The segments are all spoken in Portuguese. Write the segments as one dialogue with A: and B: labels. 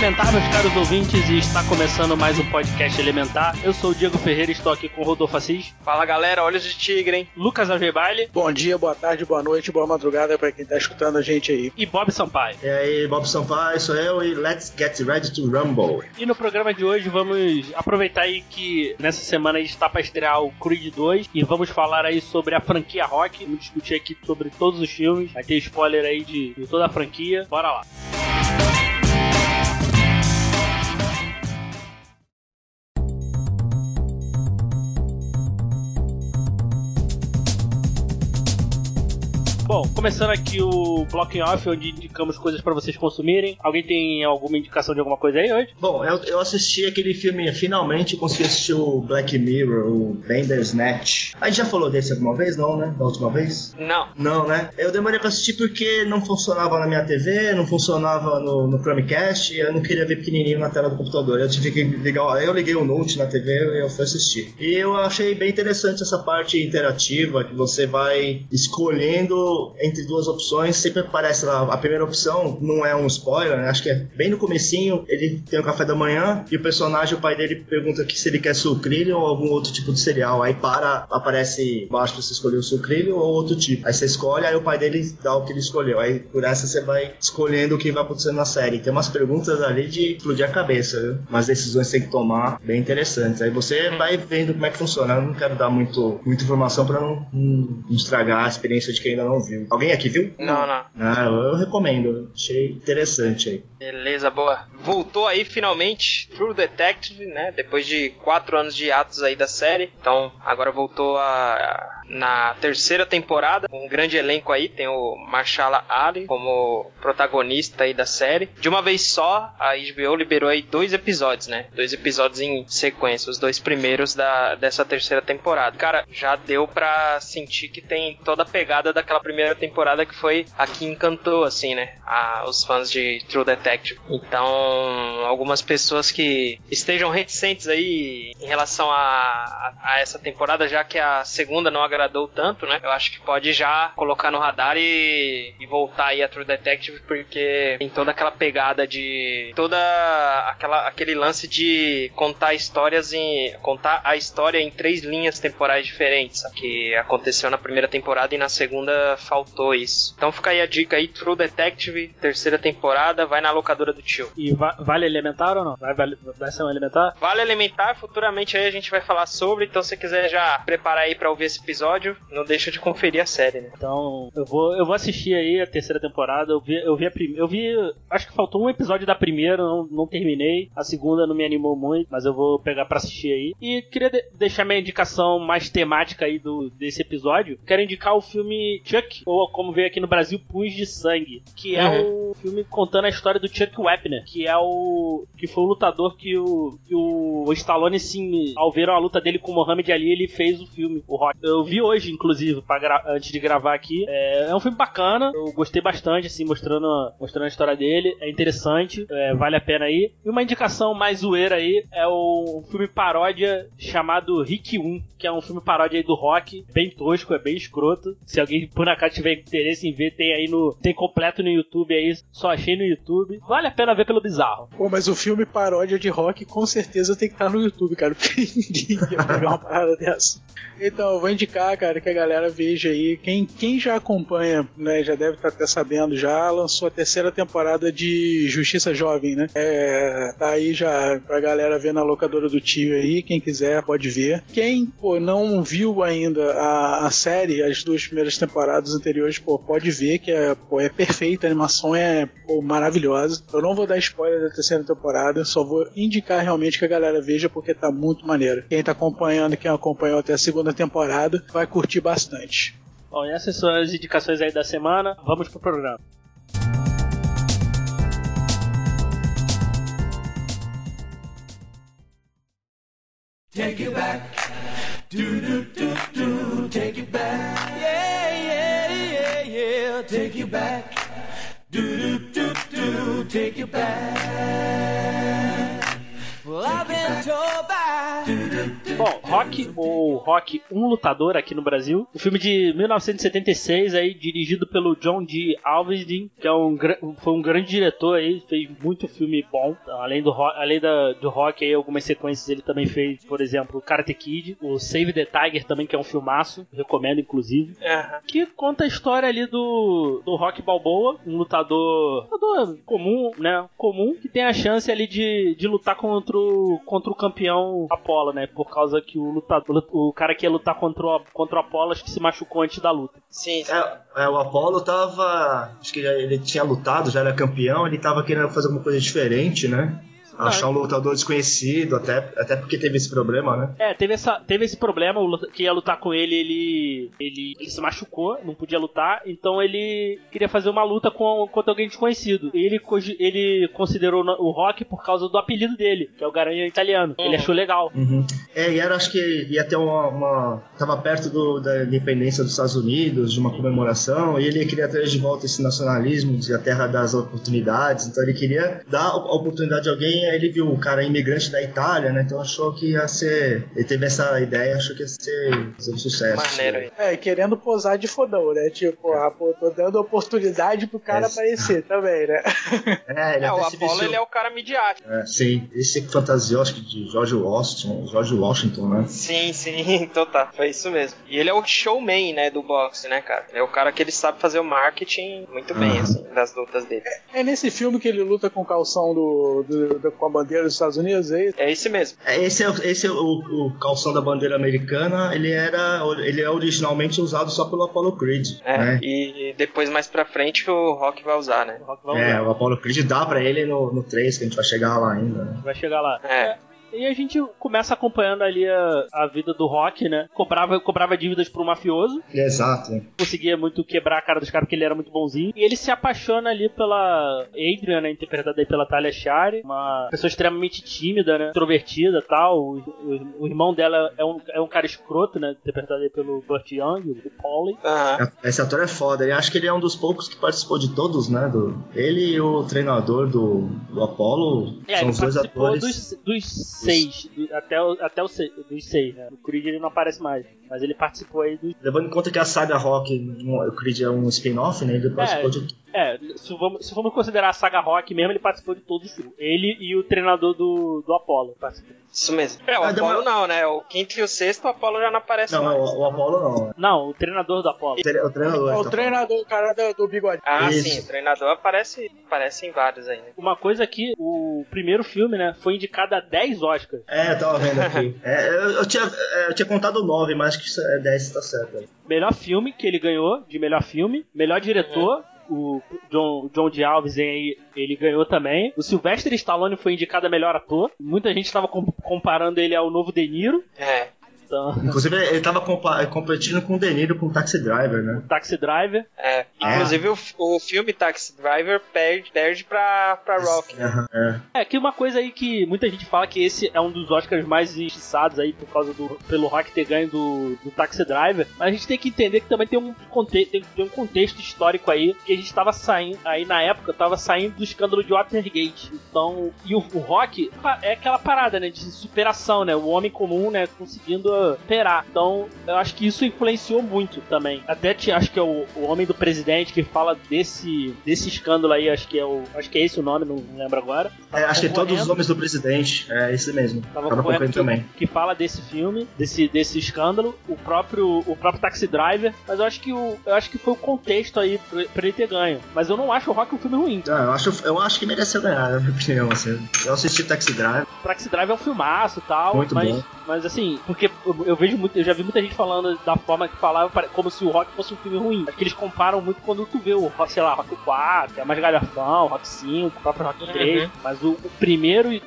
A: Elementar, meus caros ouvintes, e está começando mais um podcast Elementar. Eu sou o Diego Ferreira e estou aqui com o Rodolfo Assis,
B: Fala galera, olhos de tigre, hein?
A: Lucas Algebaile
C: Bom dia, boa tarde, boa noite, boa madrugada pra quem tá escutando a gente aí.
A: e Bob Sampaio.
D: E aí, Bob Sampaio, sou eu e let's get ready to rumble.
A: E no programa de hoje vamos aproveitar aí que nessa semana a gente está para estrear o Creed 2 e vamos falar aí sobre a franquia Rock. Vamos discutir aqui sobre todos os filmes. Vai ter spoiler aí de, de toda a franquia. Bora lá. Bom, começando aqui o Blocking Off, onde indicamos coisas para vocês consumirem. Alguém tem alguma indicação de alguma coisa aí hoje?
D: Bom, eu, eu assisti aquele filme, finalmente consegui assistir o Black Mirror, o Bandersnatch. A gente já falou desse alguma vez, não, né? Da última vez?
B: Não.
D: Não, né? Eu demorei pra assistir porque não funcionava na minha TV, não funcionava no, no Chromecast, e eu não queria ver pequenininho na tela do computador. Eu tive que ligar, eu liguei o Note na TV e eu fui assistir. E eu achei bem interessante essa parte interativa, que você vai escolhendo entre duas opções, sempre aparece lá, a primeira opção não é um spoiler, né? acho que é bem no comecinho, ele tem o café da manhã, e o personagem, o pai dele pergunta se ele quer sucrilho ou algum outro tipo de cereal, aí para, aparece embaixo pra você escolher o sucrilho ou outro tipo, aí você escolhe, aí o pai dele dá o que ele escolheu, aí por essa você vai escolhendo o que vai acontecer na série, tem umas perguntas ali de explodir a cabeça, viu? umas decisões que tem que tomar, bem interessantes, aí você vai vendo como é que funciona, eu não quero dar muito, muita informação pra não, não estragar a experiência de quem ainda não viu. Alguém aqui viu?
B: Não, não.
D: Ah, eu, eu recomendo. Achei interessante aí.
B: Beleza, boa. Voltou aí finalmente True Detective, né? Depois de quatro anos de atos aí da série. Então, agora voltou a, na terceira temporada. Um grande elenco aí. Tem o Marshala Ali como protagonista aí da série. De uma vez só, a HBO liberou aí dois episódios, né? Dois episódios em sequência. Os dois primeiros da, dessa terceira temporada. Cara, já deu pra sentir que tem toda a pegada daquela primeira temporada que foi a que encantou, assim, né? A, os fãs de True Detective. Então, algumas pessoas que estejam reticentes aí em relação a, a, a essa temporada, já que a segunda não agradou tanto, né? Eu acho que pode já colocar no radar e, e voltar aí a True Detective, porque tem toda aquela pegada de. toda aquela, aquele lance de contar histórias em. contar a história em três linhas temporais diferentes, que aconteceu na primeira temporada e na segunda faltou isso. Então fica aí a dica aí, True Detective, terceira temporada, vai na locadora do tio.
A: E va- vale elementar ou não? Vai, vale- vai ser um elementar?
B: Vale Elementar, futuramente aí a gente vai falar sobre, então se você quiser já preparar aí pra ouvir esse episódio, não deixa de conferir a série, né?
A: Então, eu vou, eu vou assistir aí a terceira temporada. Eu vi, eu vi a primeira. Eu vi. Acho que faltou um episódio da primeira, não, não terminei. A segunda não me animou muito, mas eu vou pegar pra assistir aí. E queria de- deixar minha indicação mais temática aí do, desse episódio. Quero indicar o filme Chuck, ou como veio aqui no Brasil, Punhos de Sangue. Que é o filme contando a história do Chuck Wepner, que é o. que foi o lutador que o. que o Stallone, sim, ao ver a luta dele com o Muhammad Ali, ele fez o filme, o Rock. Eu vi hoje, inclusive, gra- antes de gravar aqui. É, é um filme bacana, eu gostei bastante, assim, mostrando, mostrando a história dele. É interessante, é, vale a pena aí. E uma indicação mais zoeira aí é o um filme paródia chamado Rick 1, que é um filme paródia aí do rock, bem tosco, é bem escroto. Se alguém por acaso tiver interesse em ver, tem aí no. tem completo no YouTube aí, só achei no YouTube. Vale a pena ver pelo bizarro.
C: Pô, mas o filme paródia de rock com certeza tem que estar no YouTube, cara, porque ninguém ia pegar uma parada dessa. Então, eu vou indicar, cara, que a galera veja aí. Quem, quem já acompanha, né, já deve estar até sabendo, já lançou a terceira temporada de Justiça Jovem, né? É, tá aí já pra galera ver na locadora do tio aí, quem quiser pode ver. Quem, pô, não viu ainda a, a série, as duas primeiras temporadas anteriores, pô, pode ver que é, pô, é perfeita, a animação é pô, maravilhosa. Eu não vou dar spoiler da terceira temporada, só vou indicar realmente que a galera veja porque tá muito maneiro. Quem tá acompanhando, quem acompanhou até a segunda temporada, vai curtir bastante.
A: Bom, e essas são as indicações aí da semana. Vamos pro programa.
E: Take it back. Do do do do. Take it back. back. Do do do do, take it back. Well, I've been told by. Do do do.
A: Bom, Rock ou Rock Um Lutador aqui no Brasil. Um filme de 1976 aí, dirigido pelo John D. Alvesdin, que é um, foi um grande diretor aí, fez muito filme bom. Além do, além da, do Rock aí, algumas sequências ele também fez, por exemplo, Karate Kid, o Save the Tiger também, que é um filmaço, recomendo inclusive.
B: Uhum.
A: Que conta a história ali do, do Rock Balboa, um lutador, lutador comum, né? Comum, que tem a chance ali de, de lutar contra o, contra o campeão Apollo, né? Por causa que o lutador, o cara que ia lutar contra o, contra o Apollo, acho que se machucou antes da luta.
B: Sim, sim.
D: É, é, o Apollo tava. Acho que ele tinha lutado, já era campeão, ele tava querendo fazer alguma coisa diferente, né? Achar um lutador desconhecido, até, até porque teve esse problema, né?
A: É, teve, essa, teve esse problema, que ia lutar com ele, ele, ele, ele se machucou, não podia lutar, então ele queria fazer uma luta com, contra alguém desconhecido. E ele, ele considerou o Rock por causa do apelido dele, que é o Garanha italiano. Uhum. Ele achou legal.
D: Uhum. É, e era, acho que ia ter uma. uma tava perto do, da independência dos Estados Unidos, de uma comemoração, e ele queria trazer de volta esse nacionalismo de a terra das oportunidades, então ele queria dar a oportunidade a alguém ele viu o cara imigrante da Itália, né? Então achou que ia ser. Ele teve essa ideia, achou que ia ser um sucesso.
B: Maneiro aí.
C: É, querendo posar de fodão, né? Tipo, ah, pô, tô dando oportunidade pro cara é. aparecer também, né?
B: É, ele é o Apollo ele é o cara midiático.
D: É, sim. Esse fantasiou, acho que de George Washington, George Washington, né?
B: Sim, sim, então tá. Foi isso mesmo. E ele é o showman, né, do boxe, né, cara? Ele é o cara que ele sabe fazer o marketing muito bem, uhum. assim, das lutas dele.
C: É, é, nesse filme que ele luta com o calção do, do, do com a bandeira dos Estados Unidos, é isso?
B: É esse mesmo.
D: É, esse é, esse é o, o, calção da bandeira americana, ele era ele é originalmente usado só pelo Apollo Creed.
B: É,
D: né?
B: e depois mais pra frente o Rock vai usar, né?
D: O vai é, usar. o Apollo Creed dá pra ele no, no 3, que a gente vai chegar lá ainda. Né?
A: Vai chegar lá.
B: É.
A: E a gente começa acompanhando ali a, a vida do Rock, né? Cobrava, cobrava dívidas pro mafioso.
D: Exato.
A: Conseguia muito quebrar a cara dos caras porque ele era muito bonzinho. E ele se apaixona ali pela Adrian, né? Interpretada aí pela Talia Shire. Uma pessoa extremamente tímida, né? Introvertida e tal. O, o, o, irmão dela é um, é um cara escroto, né? Interpretado aí pelo Burt Young, o Paulie.
B: Uhum.
D: Esse ator é foda. Eu acho que ele é um dos poucos que participou de todos, né? Do, ele e o treinador do, do Apollo.
A: É, são os dois atores. Dos, dos seis, do, até, o, até o seis, dos seis, né? O Creed ele não aparece mais, mas ele participou aí dos...
D: Levando em conta que a saga Rock, o Creed é um spin-off, né? Ele participou é, de
A: é, se vamos, se vamos considerar a saga Rock mesmo, ele participou de todos os filmes. Ele e o treinador do, do Apollo participou.
B: Isso mesmo. É, o ah, Apollo não, né? O quinto e o sexto, o Apollo já não aparece
D: não,
B: mais.
D: Não, o, o Apollo não.
A: Não, o treinador do Apollo.
D: O, treinador.
C: É o treinador, o cara do, do bigode.
B: Ah, Isso. sim, o treinador aparece, aparece em vários aí, né?
A: Uma coisa que o primeiro filme, né, foi indicado a 10 Oscars.
D: É, eu tava vendo aqui. é, eu, eu, tinha, é, eu tinha contado 9, mas acho que é 10 tá certo.
A: Melhor filme que ele ganhou, de melhor filme. Melhor diretor, o John, John de Alves aí, ele ganhou também. O Sylvester Stallone foi indicado a melhor ator. Muita gente estava comparando ele ao novo De Niro.
B: É.
D: Então... Inclusive, ele tava competindo com o De Niro com o Taxi Driver, né?
A: Taxi Driver.
B: É. Inclusive, é. O, o filme Taxi Driver perde, perde pra, pra Rock.
D: É,
A: é. é, que uma coisa aí que muita gente fala que esse é um dos Oscars mais injustiçados aí por causa do pelo Rock ter ganho do, do Taxi Driver. Mas a gente tem que entender que também tem um, conte tem, tem um contexto histórico aí que a gente tava saindo, aí na época, tava saindo do escândalo de Watergate. Então, e o, o Rock é aquela parada, né, de superação, né? O homem comum, né, conseguindo operar. Então, eu acho que isso influenciou muito também. Até te, acho que é o, o homem do presidente que fala desse, desse escândalo aí, acho que é o. Acho que é esse o nome, não lembro agora.
D: É, acho que todos os nomes do presidente, é esse mesmo.
A: Tava, Tava concorrendo também. Que fala desse filme, desse, desse escândalo, o próprio, o próprio Taxi Driver, mas eu acho que o, eu acho que foi o contexto aí pra, pra ele ter ganho. Mas eu não acho o Rock um filme ruim.
D: Não, eu acho, eu acho que mereceu ganhar, na minha opinião, assim. Eu assisti Taxi Driver.
A: Taxi Driver é um filmaço e tal,
D: Muito
A: mas,
D: bom.
A: Mas assim, porque eu vejo muito, eu já vi muita gente falando da forma que falava como se o Rock fosse um filme ruim. É que eles comparam muito quando tu vê o, sei lá, Rock 4, é mais galhafão, Rock 5, o próprio Rock 3. Uhum. Mas o, o primeiro e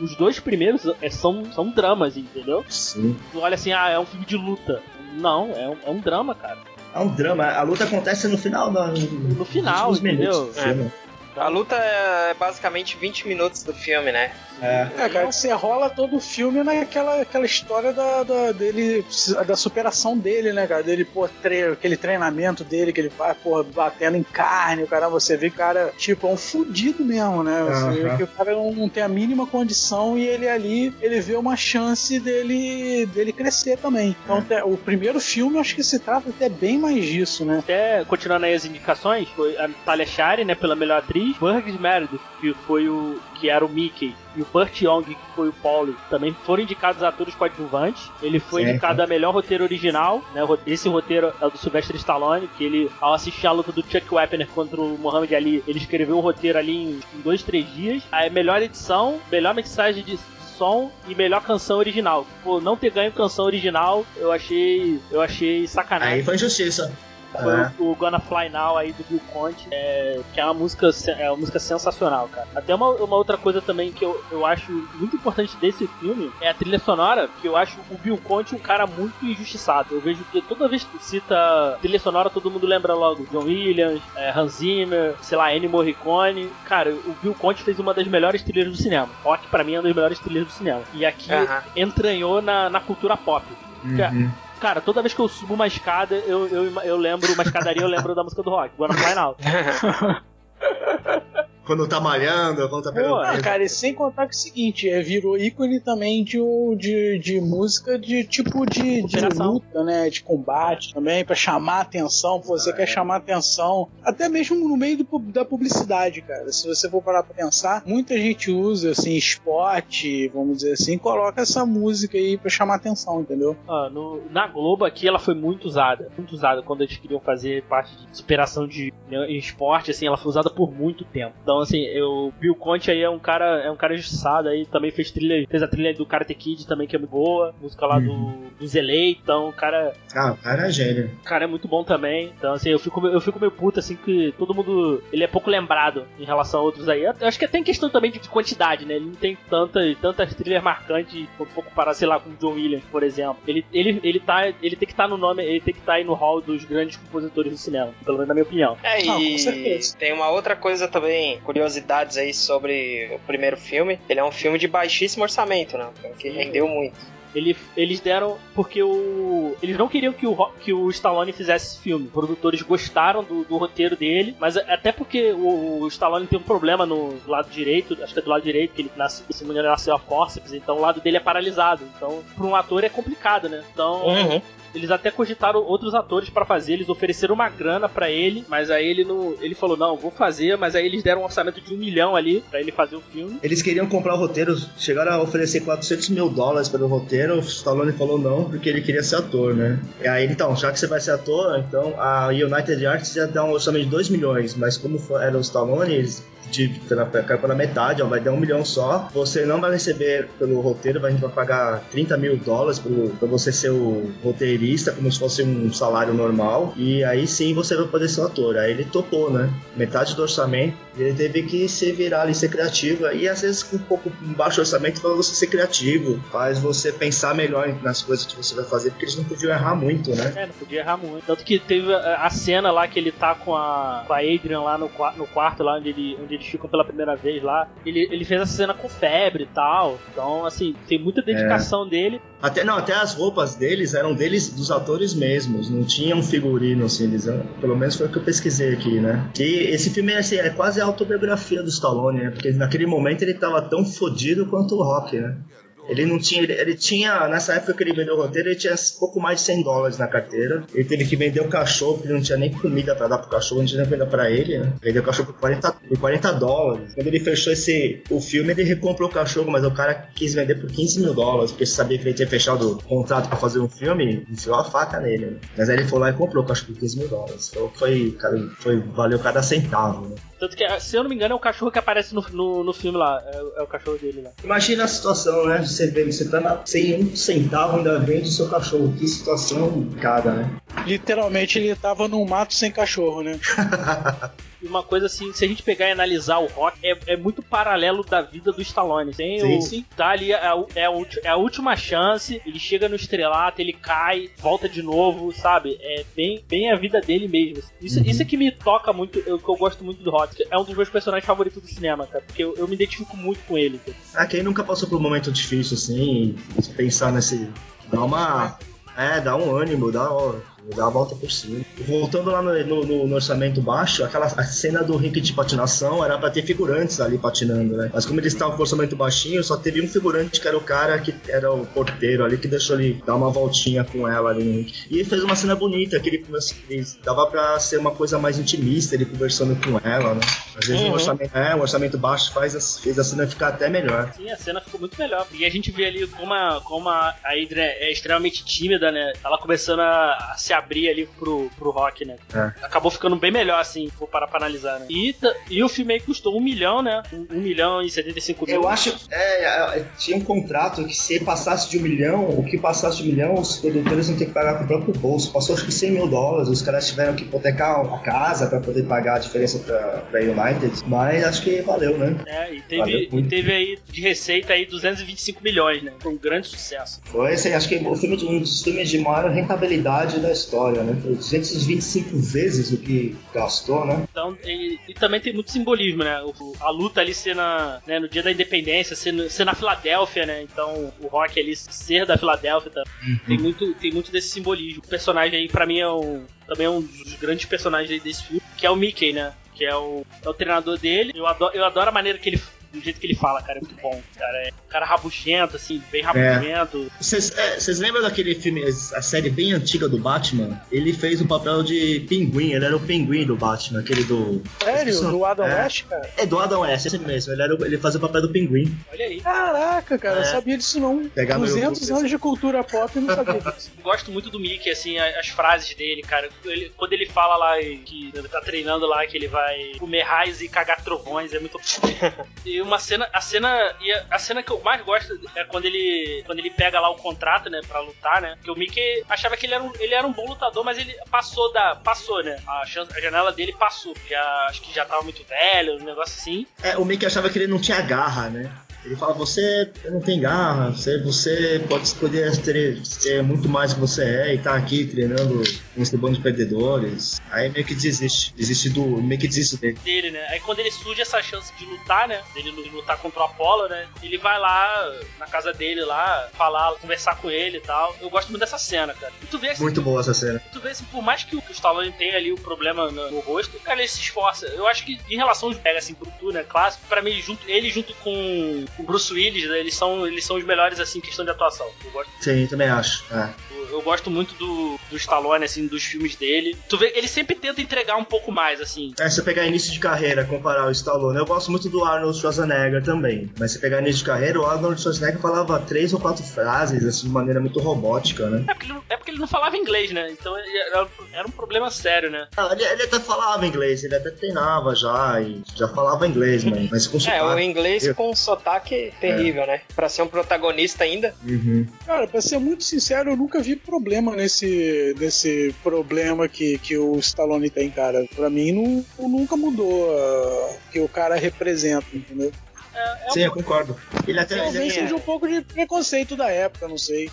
A: os dois primeiros é, são, são dramas, entendeu?
D: Sim.
A: Tu olha assim, ah, é um filme de luta. Não, é um, é um drama, cara.
D: É um drama. A luta acontece no final, no,
A: no final, entendeu?
D: Minutos, é.
B: A luta é basicamente 20 minutos do filme, né?
D: É.
C: É, cara, você rola todo o filme naquela aquela história da, da, dele, da superação dele, né, cara? Dele, pô, tre aquele treinamento dele que ele faz, pô, batendo em carne, o cara, você vê que o cara, tipo, é um fudido mesmo, né? Você
D: Aham.
C: vê que o cara não, não tem a mínima condição e ele ali, ele vê uma chance dele, dele crescer também. Então, te- o primeiro filme, eu acho que se trata até bem mais disso, né?
A: Até continuando aí as indicações, foi a Natalia Shire, né, pela melhor atriz, Burgess Meredith, que foi o que era o Mickey, e o Burt Young, que foi o Paulie, também foram indicados atores coadjuvantes. Ele foi
D: Certo.
A: indicado a melhor roteiro original, né? Esse roteiro é o do Sylvester Stallone, que ele, ao assistir a luta do Chuck Wepner contra o Muhammad Ali, ele escreveu o roteiro ali em, em dois, três dias. A melhor edição, melhor mixagem de som e melhor canção original. Pô, não ter ganho canção original, eu achei, eu achei sacanagem.
D: Aí foi injustiça.
A: Foi
D: É.
A: o, o Gonna Fly Now aí do Bill Conte, é, que é uma música, é uma música sensacional, cara. Até uma, uma outra coisa também que eu, eu acho muito importante desse filme é a trilha sonora, que eu acho o Bill Conte um cara muito injustiçado. Eu vejo que toda vez que cita trilha sonora, todo mundo lembra logo John Williams, é, Hans Zimmer, sei lá, Ennio Morricone. Cara, o Bill Conte fez uma das melhores trilhas do cinema. Rock, pra mim, é uma das melhores trilhas do cinema. E aqui
B: Aham.
A: entranhou na, na cultura pop.
D: Uhum.
A: Cara, toda vez que eu subo uma escada, eu, eu, eu lembro, uma escadaria, eu lembro da música do rock, Fly Now.
D: Quando tá malhando, quando tá
A: Pô,
D: pegando.
C: Ah, cara, e sem contar que é o seguinte, é, virou ícone também de, de, de música de tipo de, de luta, né? De combate também, pra chamar atenção. Pô, você quer chamar atenção, até mesmo no meio do da publicidade, cara. Se você for parar pra pensar, muita gente usa, assim, spot, vamos dizer assim, coloca essa música aí pra chamar atenção, entendeu?
A: Ah, no- na Globo aqui ela foi muito usada, muito usada quando eles queriam fazer parte de superação de né, em esporte, assim, ela foi usada por muito tempo. Então, assim, eu, Bill Conte aí é um cara, é um cara injustiçado aí, também fez trilha, fez a trilha do Karate Kid também que é muito boa, música lá do do Zelei, então o cara,
D: Ah, o cara é gênio.
A: o cara é muito bom também. Então, assim, eu fico, eu fico meio puto, assim, que todo mundo. Ele é pouco lembrado em relação a outros aí. Eu acho que tem questão também de quantidade, né? Ele não tem tanta, tantas trilhas marcantes, um pouco para, sei lá, com o John Williams, por exemplo. Ele, ele, ele, tá, ele tem que estar no nome, ele tem que estar aí no hall dos grandes compositores do cinema, pelo menos na minha opinião.
B: É,
C: com
B: e
C: certeza.
B: tem uma outra coisa também, curiosidades aí sobre o primeiro filme. Ele é um filme de baixíssimo orçamento, né? Filme que rendeu muito.
A: Ele, eles deram. Porque o. Eles não queriam que o, que o Stallone fizesse esse filme. Os produtores gostaram do, do roteiro dele, mas a- até porque o, o Stallone tem um problema no lado direito, acho que é do lado direito, que ele nasce, se não me engano, nasceu a fórceps, então o lado dele é paralisado. Então, para um ator é complicado, né? Então. Eles até cogitaram outros atores pra fazer, eles ofereceram uma grana pra ele, mas aí ele não. Ele falou, não, vou fazer, mas aí eles deram um orçamento de um milhão ali pra ele fazer o filme.
D: Eles queriam comprar o roteiro, chegaram a oferecer 400 mil dólares pelo roteiro, o Stallone falou não, porque ele queria ser ator, né? E aí, então, já que você vai ser ator, então a United Arts já dá um orçamento de 2 milhões, mas como era o Stallone, eles de, pela, pela metade, ó, vai dar um milhão só. Você não vai receber pelo roteiro, a gente vai pagar 30 mil dólares pro, pra você ser o roteirista, como se fosse um salário normal. E aí sim você vai poder ser o ator. Aí ele topou, né? Metade do orçamento. E ele teve que se virar ali, ser criativo. E às vezes com um pouco um baixo orçamento faz você ser criativo, faz você pensar melhor nas coisas que você vai fazer, porque eles não podiam errar muito, né?
A: É, não podia errar muito. Tanto que teve a, cena lá que ele tá com a, com a Adrian lá no, no quarto, lá onde, ele, onde eles ficam pela primeira vez lá. Ele, ele fez essa cena com febre e tal. Então, assim, tem muita dedicação dele.
D: Até, não, até as roupas deles eram deles, dos atores mesmos, não tinha um figurino assim, eles, pelo menos foi o que eu pesquisei aqui, né? E esse filme assim, é quase a autobiografia do Stallone, né? Porque naquele momento ele tava tão fodido quanto o Rock, né? Ele não tinha, ele, ele tinha, nessa época que ele vendeu o roteiro, ele tinha pouco mais de 100 dólares na carteira. Ele teve que vender o cachorro, porque ele não tinha nem comida pra dar pro cachorro, não tinha nem comida pra ele, né? Vendeu o cachorro por 40, por 40 dólares. Quando ele fechou esse, o filme, ele recomprou o cachorro, mas o cara quis vender por 15 mil dólares, porque sabia que ele tinha fechado o contrato pra fazer um filme, enfiou a faca nele, né? Mas aí ele foi lá e comprou o cachorro por 15 mil dólares. Então foi, cara, foi, valeu cada centavo, né?
A: Tanto que, se eu não me engano, é o cachorro que aparece no, no, no filme lá. É, é o cachorro dele lá.
D: Imagina a situação, né? Você, vê, você tá na, sem um centavo ainda vende o seu cachorro. Que situação cada, né?
C: Literalmente ele tava num mato sem cachorro, né?
A: E uma coisa assim, se a gente pegar e analisar o rock, é, é muito paralelo da vida do Stallone. Tem
D: Sim,
A: o,
D: sim.
A: Tá ali, é, a- é é a última chance, ele chega no estrelato, ele cai, volta de novo, sabe? É bem, bem a vida dele mesmo. Isso, isso é que me toca muito, eu, que eu gosto muito do rock. É um dos meus personagens favoritos do cinema, cara, porque eu, eu me identifico muito com ele. cara.
D: Ah, quem nunca passou por um momento difícil assim, e pensar nesse. Dá uma. É, dá um ânimo, dá, ó, dá a volta por cima. Voltando lá no, no- no- orçamento baixo, aquela a cena do rink de patinação era pra ter figurantes ali patinando, né? Mas como eles estavam com orçamento baixinho, só teve um figurante que era o cara que era o porteiro ali, que deixou ele dar uma voltinha com ela ali no rink. E fez uma cena bonita, que ele, ele dava pra ser uma coisa mais intimista, ele conversando com ela, né? Às vezes
A: Uhum.
D: um orçamento, é, um orçamento baixo faz, fez a cena ficar até melhor.
A: Sim, a cena ficou muito melhor. E a gente vê ali como a, como a a Hydra é extremamente tímida, né? Ela começando a, a se abrir ali pro, pro rock, né?
D: É.
A: Acabou ficando bem melhor, assim, vou parar pra analisar, né? E, e o filme aí custou um milhão, né? Um, um milhão e 75 mil.
D: Eu acho é, é, tinha um contrato que se passasse de um milhão, o que passasse de um milhão, os produtores não ter que pagar com o próprio bolso. Passou acho que 100 mil dólares, os caras tiveram que hipotecar a casa pra poder pagar a diferença pra, pra United, mas acho que valeu, né?
A: É, e teve, e teve aí de receita aí 225 milhões, né? Foi um grande sucesso.
D: Foi assim, acho que o filme de, um dos filmes de maior rentabilidade da história, né? Foi 225 vezes o que gastou, né?
A: Então, e, e também tem muito simbolismo, né? O- a luta ali ser, na, né, no dia da independência, ser, no- ser na Filadélfia, né? Então, o Rock ali ser da Filadélfia tá- tem, muito, tem muito desse simbolismo. O personagem aí, pra mim, é um, também é um dos grandes personagens aí desse filme, que é o Mickey, né? Que é o, é o treinador dele. Eu adoro, eu adoro a maneira que ele. Do jeito que ele fala, cara, é muito bom. Cara, é um cara rabuchento, assim, bem rabugento.
D: Vocês é, vocês lembram daquele filme, a série bem antiga do Batman? Ele fez o papel de pinguim, ele era o pinguim do Batman, aquele do.
C: Sério?
D: Isso-
C: Do Adam
D: é.
C: West, cara?
D: É do Adam West, esse mesmo. Ele, era o- ele fazia o papel do pinguim.
A: Olha aí.
C: Caraca, cara, eu
D: É.
C: sabia disso não.
D: Pegar no
C: 200
D: YouTube,
C: anos de cultura pop eu não sabia disso.
A: gosto muito do Mickey, assim, as frases dele, cara. Ele- quando ele fala lá que ele tá treinando lá, que ele vai comer raios e cagar trovões, é muito. e uma cena, a cena. E a, a cena que eu mais gosto é quando ele. Quando ele pega lá o contrato, né, pra lutar, né? Porque o Mickey achava que ele era um, ele era um bom lutador, mas ele passou da. Passou, né? A, chance, a janela dele passou. Já, acho que já tava muito velho, um negócio assim.
D: É, o Mickey achava que ele não tinha garra, né? Ele fala, você não tem garra, você, você pode escolher ser muito mais do que você é e tá aqui treinando com esse bando de perdedores. Aí meio que desiste. Desiste do. meio que desiste dele.
A: dele, né? Aí quando ele surge essa chance de lutar, né? Dele lutar contra o Apollo, né? Ele vai lá na casa dele lá, falar, conversar com ele e tal. Eu gosto muito dessa cena, cara. E tu vê assim,
D: Muito boa essa cena.
A: tu vê assim, por mais que o, que o Stallone tenha ali o problema no, no rosto, cara, ele se esforça. Eu acho que em relação aos pega assim, bruto, né? Clássico, pra mim, junto, ele junto com o Bruce Willis, né, eles são, eles são os melhores, assim, em questão de atuação. Eu gosto
D: Sim, também acho. É.
A: eu- eu gosto muito do, do Stallone, assim, dos filmes dele. Tu vê, ele sempre tenta entregar um pouco mais, assim.
D: É, se você pegar início de carreira, comparar o Stallone, eu gosto muito do Arnold Schwarzenegger também. Mas se pegar início de carreira, o Arnold Schwarzenegger falava três ou quatro frases, assim, de maneira muito robótica, né?
A: É porque, ele, não- é porque ele não falava inglês, né? Então era, era um problema sério, né?
D: Ah, ele, ele até falava inglês, ele até treinava já, e já falava inglês, mas, mas com
B: É, o
D: sotaque.
B: inglês com sotaque terrível, né? Pra ser um protagonista ainda.
D: Uhum.
C: Cara, pra ser muito sincero, eu nunca vi problema nesse, nesse problema que, que o Stallone tem, cara. Pra mim, não, nunca mudou ah, que o cara representa, entendeu?
A: É, é um
D: Sim, eu concordo. Ele até.
C: Talvez
B: é.
C: seja um pouco de preconceito da época, não sei.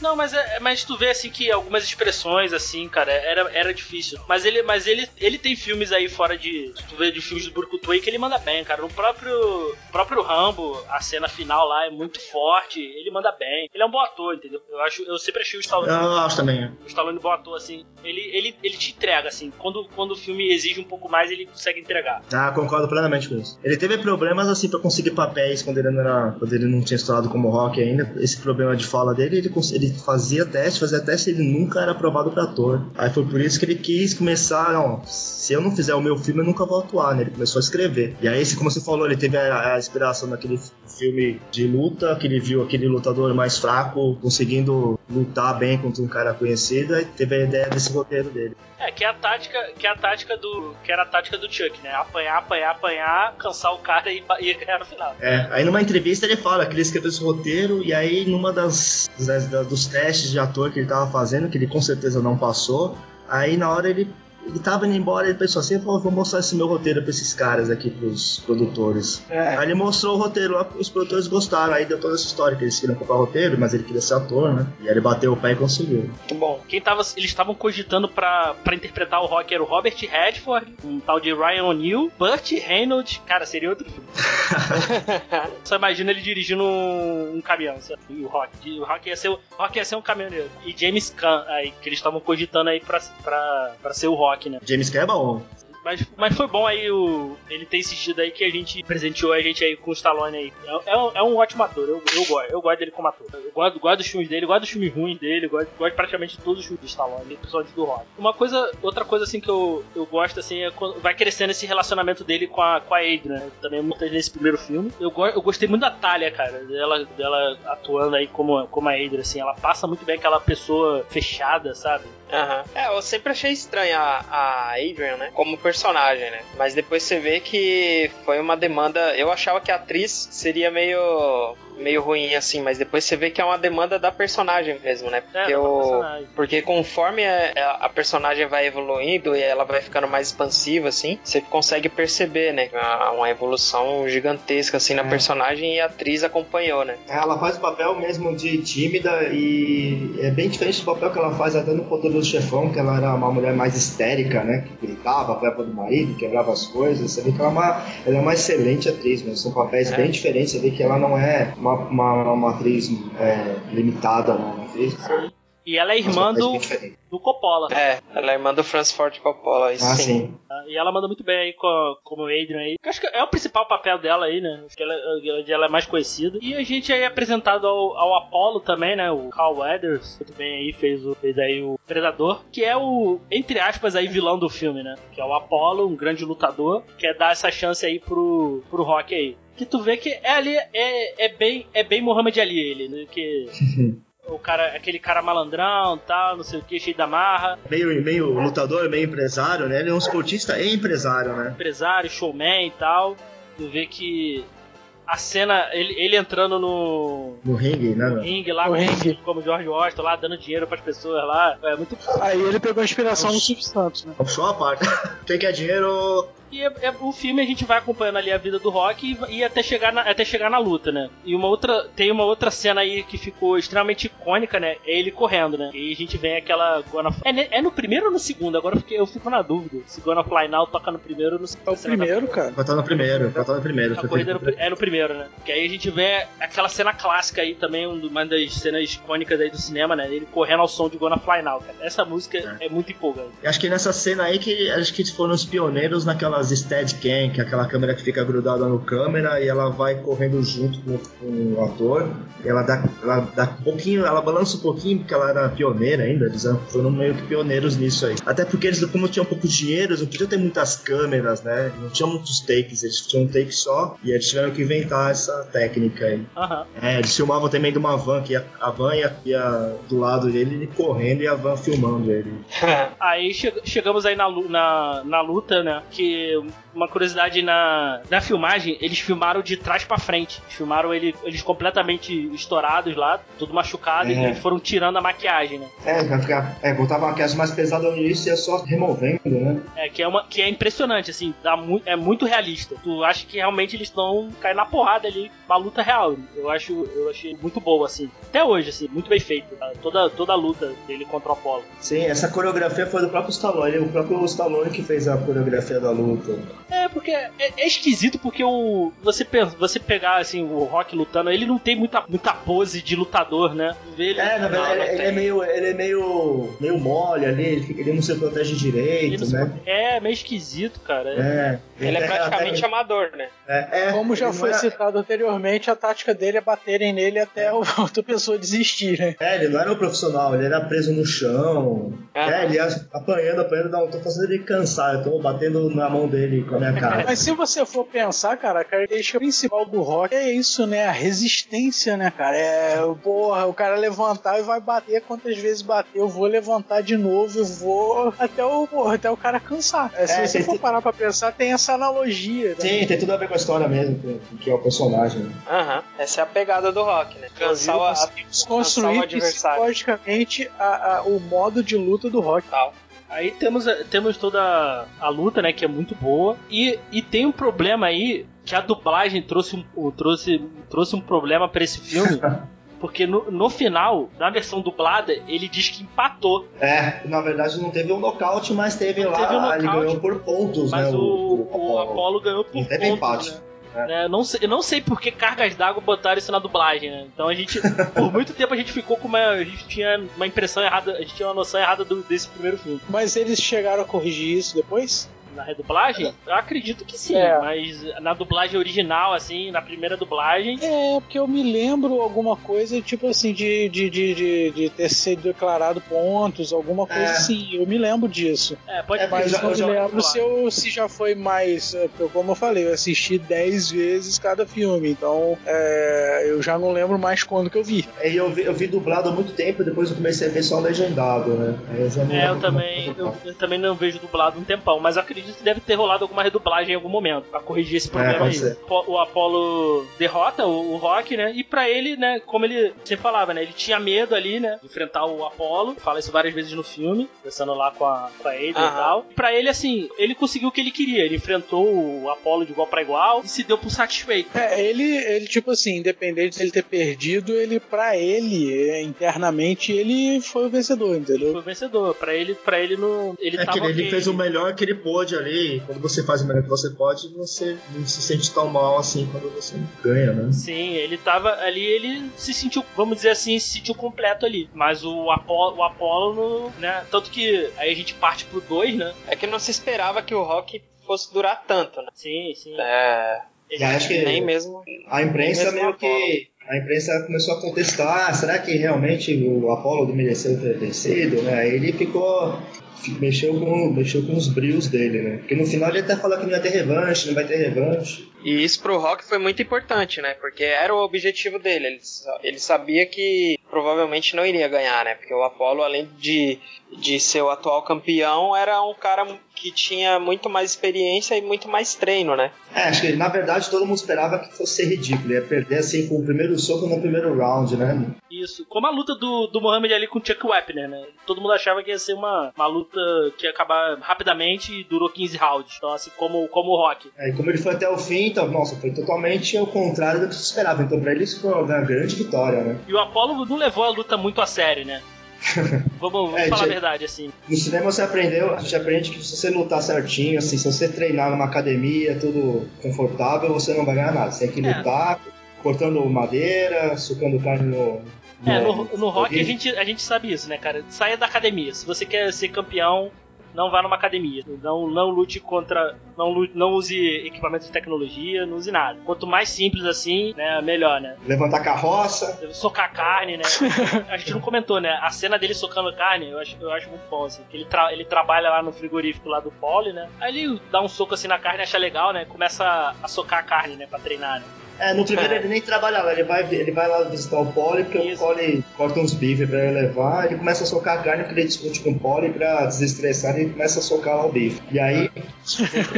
A: Não, mas, é, mas tu vê assim que algumas expressões, assim, cara, era, era difícil. Mas ele, mas ele, ele tem filmes aí fora de. Tu vê de filmes do Burkutu aí que ele manda bem, cara. No próprio, próprio Rambo, a cena final lá é muito forte, ele manda bem. Ele é um bom ator, entendeu? Eu acho, eu sempre achei o Stallone.
D: Eu acho também.
A: O Stallone bom ator, assim. Ele, ele, ele te entrega, assim. Quando, quando o filme exige um pouco mais, ele consegue entregar.
D: Ah, concordo plenamente com isso. Ele teve problemas assim pra conseguir papéis quando ele não era, quando ele não tinha estourado como rock ainda. Esse problema de fala dele, ele, cons- ele fazia teste, fazia teste, ele nunca era aprovado pra ator. Aí foi por isso que ele quis começar, não, se eu não fizer o meu filme, eu nunca vou atuar, né? Ele começou a escrever. E aí, como você falou, ele teve a, a inspiração naquele filme de luta, que ele viu aquele lutador mais fraco conseguindo lutar bem contra um cara conhecido, aí teve a ideia desse roteiro dele.
A: É, que é a tática, que é a tática do. Que era a tática do Chuck, né? Apanhar, apanhar, apanhar, cansar o cara e, e ganhar no final.
D: É, aí numa entrevista ele fala que ele escreveu esse roteiro e aí numa das, das dos testes de ator que ele tava fazendo, que ele com certeza não passou, aí na hora ele ele tava indo embora, ele pensou assim, vou mostrar esse meu roteiro pra esses caras aqui, pros produtores. É. Aí ele mostrou o roteiro lá, os produtores gostaram, aí deu toda essa história que eles queriam comprar o roteiro, mas ele queria ser ator, né? E aí ele bateu o pé e conseguiu.
A: Muito bom. Quem tava, eles estavam cogitando pra, pra interpretar o rock era o Robert Redford, um tal de Ryan O'Neill, Burt Reynolds, cara, seria outro filme. Só imagina ele dirigindo um, um caminhão, e o rock. O rock ia ser, o rock ia ser um caminhoneiro. E James Caan, aí, que eles estavam cogitando aí pra, pra, pra ser o rock rock, né?
D: James Cameron é bom.
A: Mas, mas foi bom aí o, ele ter insistido aí que a gente presenteou a gente aí com o Stallone aí. É, é, um, é um ótimo ator, eu, eu, gosto, eu gosto dele como ator. Eu gosto, gosto dos filmes dele, gosto dos filmes ruins dele, gosto, gosto praticamente de todos os filmes do Stallone, principalmente do Rock. Uma coisa, outra coisa assim que eu, eu gosto assim é quando vai crescendo esse relacionamento dele com a, com a Adrian, né? Também muito nesse primeiro filme. Eu, eu gostei muito da Talia, cara, dela, dela atuando aí como, como a Adrian, assim. Ela passa muito bem aquela pessoa fechada, sabe?
B: Uhum. É, eu sempre achei estranha a, a Adrian, né? Como personagem, né? Mas depois você vê que foi uma demanda. Eu achava que a atriz seria meio meio ruim assim, mas depois você vê que é uma demanda da personagem mesmo, né? Porque, é, o... Porque conforme a, a, personagem vai evoluindo e ela vai ficando mais expansiva, assim, você consegue perceber, né? Uma evolução gigantesca assim na é. personagem e a atriz acompanhou, né?
D: Ela faz o papel mesmo de tímida e é bem diferente do papel que ela faz até no do Chefão, que ela era uma mulher mais histérica, né? Que gritava, apanhava do marido, quebrava as coisas. Você vê que ela é uma, ela é uma excelente atriz, mas são papéis é. bem diferentes. Você vê que ela não é uma, uma, uma atriz é, limitada, né? Uma atriz.
A: E ela é irmã do, do Coppola.
B: É, ela é irmã do Francis Ford Coppola, isso ah, sim. sim.
A: Ah, e ela manda muito bem aí com, como Adrian aí. Acho que é o principal papel dela aí, né? Acho que ela, ela é mais conhecida. E a gente aí é apresentado ao, ao Apollo também, né? O Carl Weathers, muito bem aí, fez, o, fez aí o Predador, que é o, entre aspas, aí, vilão do filme, né? Que é o Apollo, um grande lutador, que quer dar essa chance aí pro, pro Rock aí que tu vê que é ali é, é bem é bem Muhammad Ali ele, né? Que o cara, aquele cara malandrão, tal, não sei o que, cheio da marra.
D: Meio, meio lutador, meio empresário, né? Ele é um esportista e empresário, né?
A: Empresário, showman e tal. Tu vê que a cena, ele, ele entrando no.
D: No ringue, né?
A: No ringue lá, no como, ringue. como George Washington, lá dando dinheiro pras pessoas lá. É muito.
C: Aí ele pegou a inspiração no Silvio Santos, né?
D: Só a parte. Quem quer dinheiro
A: e é, é, o filme a gente vai acompanhando ali a vida do Rock e, e, até, chegar na, até chegar na luta, né? E uma outra. Tem uma outra cena aí que ficou extremamente icônica, né? É ele correndo, né? E a gente vem aquela Gonna é, é no primeiro ou no segundo? Agora eu, fiquei, eu fico na dúvida. Se Gonna Fly Now toca no primeiro ou no segundo.
C: É o primeiro, cara.
D: Vai estar no primeiro, vai estar no primeiro.
A: A corrida é no, é no, primeiro, né? Que aí a gente vê aquela cena clássica aí também, uma das cenas icônicas aí do cinema, né? Ele correndo ao som de Gonna Fly Now, cara. Essa música é, é muito empolgante.
D: Acho que nessa cena aí que acho que foram os pioneiros naquelas Steadicam que é aquela câmera que fica grudada no câmera e ela vai correndo junto com, com o ator. ela dá, ela dá um pouquinho, ela balança um pouquinho, porque ela era pioneira ainda, eles foram meio que pioneiros nisso aí. Até porque eles, como tinham pouco dinheiro, eles não podiam ter muitas câmeras, né? Não tinham muitos takes, eles tinham um take só e eles tiveram que inventar essa técnica aí.
A: Uhum.
D: É, eles filmavam também de uma van, que ia, a van ia, ia do lado dele, ele correndo e a van filmando ele.
A: aí che chegamos aí na, na, na luta, né? Que uma curiosidade na, na filmagem, eles filmaram de trás para frente. Eles filmaram ele, eles completamente estourados lá, tudo machucado, é. e foram tirando a maquiagem, né?
D: É, vai ficar. É, botar a maquiagem mais pesada no início e é só removendo, né?
A: É, que é, uma, que é impressionante, assim, dá mu é muito realista. Tu acha que realmente eles estão caindo na porrada ali, uma luta real. Eu acho, eu achei muito boa, assim. Até hoje, assim, muito bem feito. Tá? Toda, toda a luta dele contra o Apollo.
D: Sim, essa coreografia foi do próprio Stallone, o próprio Stallone que fez a coreografia da luta.
A: É, porque é, é esquisito porque o você você pegar assim o Rock lutando, ele não tem muita, muita pose de lutador, né?
D: Ele, é, na verdade, ele, ele é meio ele é meio meio mole ali, ele, fica, ele não se protege direito, né?
A: É, meio esquisito, cara.
D: É.
B: Ele é, é praticamente é, amador, né?
C: É, é, Como já foi citado anteriormente, a tática dele é baterem nele até a outra pessoa desistir, né?
D: É, ele não era um profissional, ele era preso no chão. É, ele ia apanhando, apanhando, não, tô fazendo ele cansar, eu tô batendo na mão dele com a minha cara.
C: Mas se você for pensar, cara, a característica principal do rock é isso, né? A resistência, né, cara? É, porra, o cara levantar e vai bater quantas vezes bater, eu vou levantar de novo e vou até o, porra, até o cara cansar. É, se
D: É,
C: você
D: tem-
C: for parar pra pensar, tem essa analogia. né?
D: Sim, tem tudo a ver com a história mesmo, que é o personagem. né?
B: Aham. Essa é a pegada do rock, né? Cansar o, a,
C: Conseguimos
B: cansar o
C: construir
B: adversário.
C: psicologicamente a- a- o modo de luta do rock.
B: Tal.
A: Aí temos, temos toda a, luta, né, que é muito boa. E, e tem um problema aí que a dublagem trouxe um, o- trouxe, trouxe um problema pra esse filme. Porque no, no final, na versão dublada, ele diz que empatou.
D: É, na verdade não teve um nocaute, mas teve lá,
A: Teve um
D: ele
A: nocaute,
D: ganhou por pontos,
A: Mas
D: né?
A: o, o, Apollo ganhou por
D: Não teve
A: pontos,
D: empate.
A: né?
D: É.
A: Né, eu não sei, eu não sei por que cargas d'água botaram isso na dublagem, né? Então a gente, por muito tempo a gente ficou com uma, a gente tinha uma impressão errada, a gente tinha uma noção errada do- desse primeiro filme.
C: Mas eles chegaram a corrigir isso depois?
A: Na redublagem? Eu acredito que sim,
C: É.
A: mas na dublagem original, assim, na primeira dublagem,
C: É, porque eu me lembro alguma coisa, tipo assim, de, de, de, de, de ter sido declarado pontos, alguma coisa
D: É.
C: assim. Eu me lembro disso.
A: é, pode
D: É,
C: Mas
D: Eu eu já-
C: me lembro se, eu, se já foi mais. é, porque Como eu falei, eu assisti 10 vezes cada filme, então é, eu já não lembro mais quando que eu vi.
D: Aí eu vi, eu vi dublado há muito tempo, depois eu comecei a ver só legendado, né? Eu
A: É, eu
D: lembro
A: também, eu, eu também não vejo dublado um tempão, mas eu acredito que deve ter rolado alguma redublagem em algum momento pra corrigir esse problema
D: pode
A: aí. O Apollo derrota o, o Rock, né? E pra ele, né, como ele sempre falava, né? Ele tinha medo ali, né? De enfrentar o Apollo. Fala isso várias vezes no filme, conversando lá com a, com a Ada e tal. E pra ele, assim, ele conseguiu o que ele queria. Ele enfrentou o Apollo de igual pra igual e se deu por satisfeito.
C: É, ele, ele, tipo assim, independente dele ter perdido, ele, pra ele, é, internamente, ele foi o vencedor, entendeu?
A: Foi o vencedor. Pra ele, pra ele não. Ele
D: É
A: tava
D: que ele
A: ok.
D: fez o melhor que ele pôde ali. Quando você faz o melhor que você pode, você não se sente tão mal assim quando você ganha, né?
A: Sim, ele tava ali, ele se sentiu, vamos dizer assim, se sentiu completo ali. Mas o Apolo, o Apolo no- né? Tanto que aí a gente parte pro 2, né?
B: É que não se esperava que o rock fosse durar tanto, né?
A: Sim, sim.
B: É,
A: Ele-
D: Já acho que
B: nem mesmo.
D: a imprensa
B: Mesmo
D: meio
B: Apollo.
D: que. A imprensa começou a contestar, ah, será que realmente o Apollo mereceu ter vencido, né? Aí ele ficou. Mexeu com, mexeu com os brios dele, né? Porque no final ele até falou que não ia ter revanche, não vai ter revanche.
B: E isso pro Rock foi muito importante, né? Porque era o objetivo dele. Ele, ele sabia que provavelmente não iria ganhar, né? Porque o Apollo, além de, de ser o atual campeão, era um cara que tinha muito mais experiência e muito mais treino, né?
D: É, acho que na verdade todo mundo esperava que fosse ser ridículo, ia perder assim com o primeiro soco no primeiro round, né?
A: Isso. Como a luta do, do Muhammad ali com o Chuck Wepner, né? Todo mundo achava que ia ser uma, uma luta que ia acabar rapidamente e durou 15 rounds. Então, assim, como, como o Rock.
D: É, e como ele foi até o fim, então, nossa, foi totalmente ao contrário do que se esperava. Então pra ele isso foi uma grande vitória, né?
A: E o Apollo não levou a luta muito a sério, né? Vamos, vamos
D: É,
A: falar a
D: gente-
A: verdade, assim.
D: No cinema você aprendeu, a gente aprende que se você lutar certinho, assim, se você treinar numa academia, tudo confortável, você não vai ganhar nada. Você tem que
A: É.
D: lutar, cortando madeira, sucando carne no.
A: É, no, no rock a gente, a gente sabe isso, né, cara? Saia da academia. Se você quer ser campeão, não vá numa academia. Não, não lute contra. Não, não use equipamento de tecnologia, não use nada. Quanto mais simples assim, né, melhor, né?
D: Levantar carroça.
A: Socar carne, né? A gente não comentou, né? A cena dele socando carne, eu acho, eu acho muito bom, assim. Ele, tra- ele trabalha lá no frigorífico lá do Poli, né? Aí ele dá um soco assim na carne, acha legal, né? Começa a, socar a carne, né? Pra treinar, né?
D: É, no primeiro ele nem trabalha lá, ele vai, ele vai lá visitar o Poli, porque
A: Isso.
D: o Poli corta uns bifes pra ele levar, ele começa a socar a carne, porque ele discute com o Poli pra desestressar, ele começa a socar lá o bife. E aí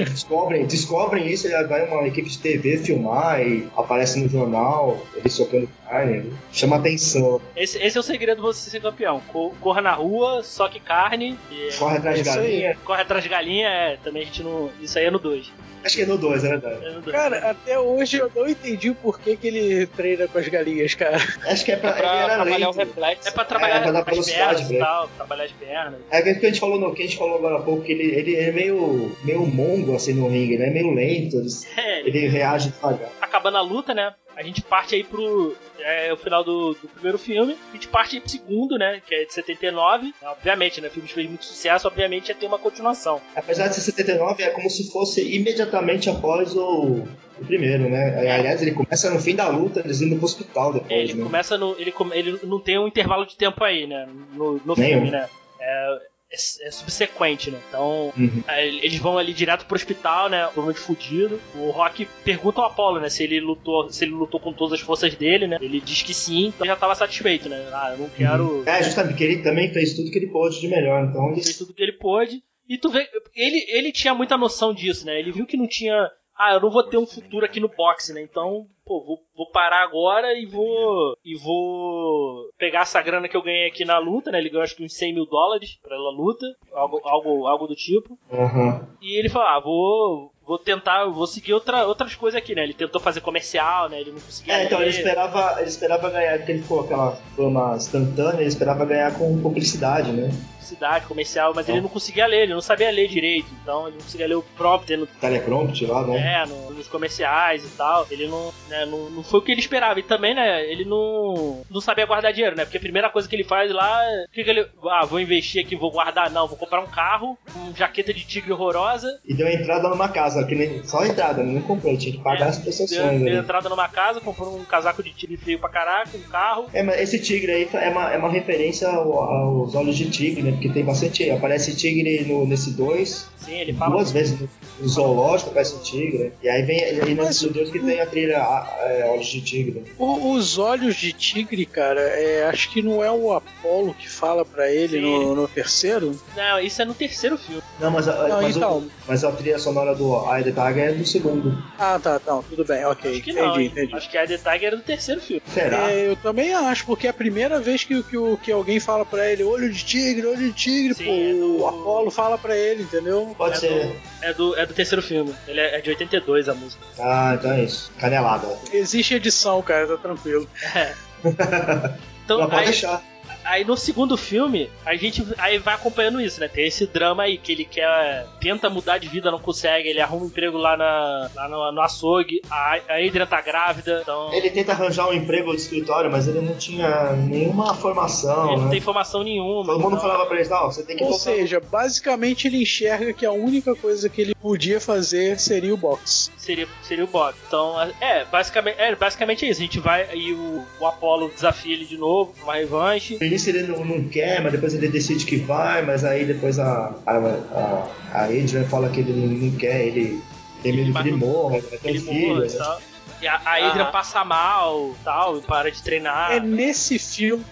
D: descobrem, descobrem isso, e aí vai uma equipe de TV filmar e aparece no jornal, ele socando carne, chama atenção,
A: Esse, esse é o segredo de você ser campeão. Co- Corra na rua, soque carne, e
D: corre atrás de
C: aí.
D: galinha.
A: corre atrás de galinha, é, também a gente não. Isso aí é no 2.
D: Acho que é no 2, é verdade.
A: É no 2.
C: Cara, até hoje eu não entendi por que, que ele treina com as galinhas, cara.
D: Acho que é pra,
B: É pra trabalhar o
D: lento.
B: reflexo.
A: É pra trabalhar
D: É, pra
A: as
D: velocidade,
A: pernas e
D: velho.
A: tal, trabalhar as pernas.
D: É que a gente falou, no, que a gente falou agora há pouco, que ele, ele é meio, meio mongo assim no ringue, né? Meio lento, ele,
A: É,
D: ele reage devagar.
A: acabando a luta, né? A gente parte aí pro. É o final do, do primeiro filme. A gente parte pro segundo, né? Que é de 79. Obviamente, né? O filme fez muito sucesso, obviamente ia ter uma continuação.
D: Apesar de ser 79, é como se fosse imediatamente após o, o primeiro, né? Aliás, ele começa no fim da luta, eles indo pro hospital
A: É,
D: depois,
A: ele
D: né?
A: começa no. Ele, ele não tem um intervalo de tempo aí, né? No, no filme, né? É, é, é subsequente, né? Então,
D: Uhum.
A: aí eles vão ali direto pro hospital, né? Provavelmente fudido. O Rock pergunta ao Apollo, né? Se ele lutou, se ele lutou com todas as forças dele, né? Ele diz que sim, então já tava satisfeito, né? Ah, eu não quero.
D: É, justamente, porque ele também fez tudo que ele pôde de melhor, então ele...
A: fez tudo que ele pôde. E tu vê, ele, ele tinha muita noção disso, né? Ele viu que não tinha. Ah, eu não vou ter um futuro aqui no boxe, né? Então, pô, vou, vou parar agora e vou. E vou pegar essa grana que eu ganhei aqui na luta, né? Ele ganhou acho que uns 100 mil dólares pela luta, algo, algo, algo do tipo.
D: Aham.
A: E ele falou, ah, vou. Vou tentar, vou seguir outra, outras coisas aqui, né? Ele tentou fazer comercial, né? Ele não conseguia.
D: É, então ele esperava, ele esperava ganhar, porque ele ficou aquela fama instantânea, ele esperava ganhar com publicidade, né?
A: Cidade comercial, mas ele não conseguia ler, ele não sabia ler direito, então ele não conseguia ler o prompter no
D: Teleprompt lá, né?
A: É, no- nos comerciais e tal. Ele não, né, não, não foi o que ele esperava. E também, né, ele não, não sabia guardar dinheiro, né? Porque a primeira coisa que ele faz lá é. O que, que ele. Ah, vou investir aqui, vou guardar. Não, vou comprar um carro, uma jaqueta de tigre horrorosa.
D: E deu entrada numa casa, que nem, só a entrada, não comprou, tinha que pagar
A: É,
D: as
A: Deu,
D: prestações.
A: deu
D: né?
A: entrada numa casa, comprou um casaco de tigre feio pra caraca, um carro.
D: É, mas esse tigre aí é uma, é uma referência ao- aos olhos de tigre, né? Porque tem bastante. Aparece tigre no, nesse 2,
A: Sim, ele fala.
D: duas vezes no, no zoológico aparece um tigre. E aí vem e aí
C: Mas
D: nesse Deus que tem a trilha a- é, olhos de tigre.
C: O- os olhos de tigre, cara, é, acho que não é o Apolo que fala pra ele no, no terceiro?
A: Não, isso é no terceiro filme.
D: Não, mas, a-
C: Não,
D: mas, o-
C: então.
D: mas a trilha sonora do Eye the Tiger é do segundo.
C: Ah, tá, não, tudo bem, ok.
A: Acho que
C: entendi,
A: não.
C: entendi.
A: Acho que a The Tiger era do terceiro filme.
D: Será?
C: É, eu também acho, porque é a primeira vez que, que, o- que alguém fala pra ele, olho de tigre, olho de tigre,
A: Sim,
C: pô,
A: é do-
C: o Apolo fala pra ele, entendeu?
D: Pode
A: é
D: ser.
A: É do, é do terceiro filme. Ele é, é de 82 a música.
D: Ah, então é isso. Canelada.
C: Existe edição, cara, tá tranquilo.
A: Então,
D: Mas pode
A: aí,
D: deixar.
A: Aí no segundo filme, a gente aí vai acompanhando isso, né? Tem esse drama aí que ele quer. Tenta mudar de vida, não consegue. Ele arruma um emprego lá, na, lá no, no açougue. A, a Adrian tá grávida. Então.
D: Ele tenta arranjar um emprego de escritório, mas ele não tinha nenhuma formação,
A: ele não
D: né?
A: tem formação nenhuma.
D: Todo mundo
A: então-
D: falava pra ele, não, você tem que
C: Ou
D: voltar.
C: seja, basicamente ele enxerga que a única coisa que ele podia fazer seria o boxe.
A: Seria, seria o Bob. Então, é, basicamente, é, basicamente é isso. A gente vai e o, o Apollo desafia ele de novo, uma revanche.
D: No início ele não, não quer, mas depois ele decide que vai, mas aí depois a, a, a, a Adrian fala que ele não, não quer, ele tem medo que ele morra, vai ter
A: Ele
D: um filho.
A: morre
D: né?
A: e tal. E a, a
B: Aham.
A: passa mal tal, e para de treinar.
C: É nesse filme,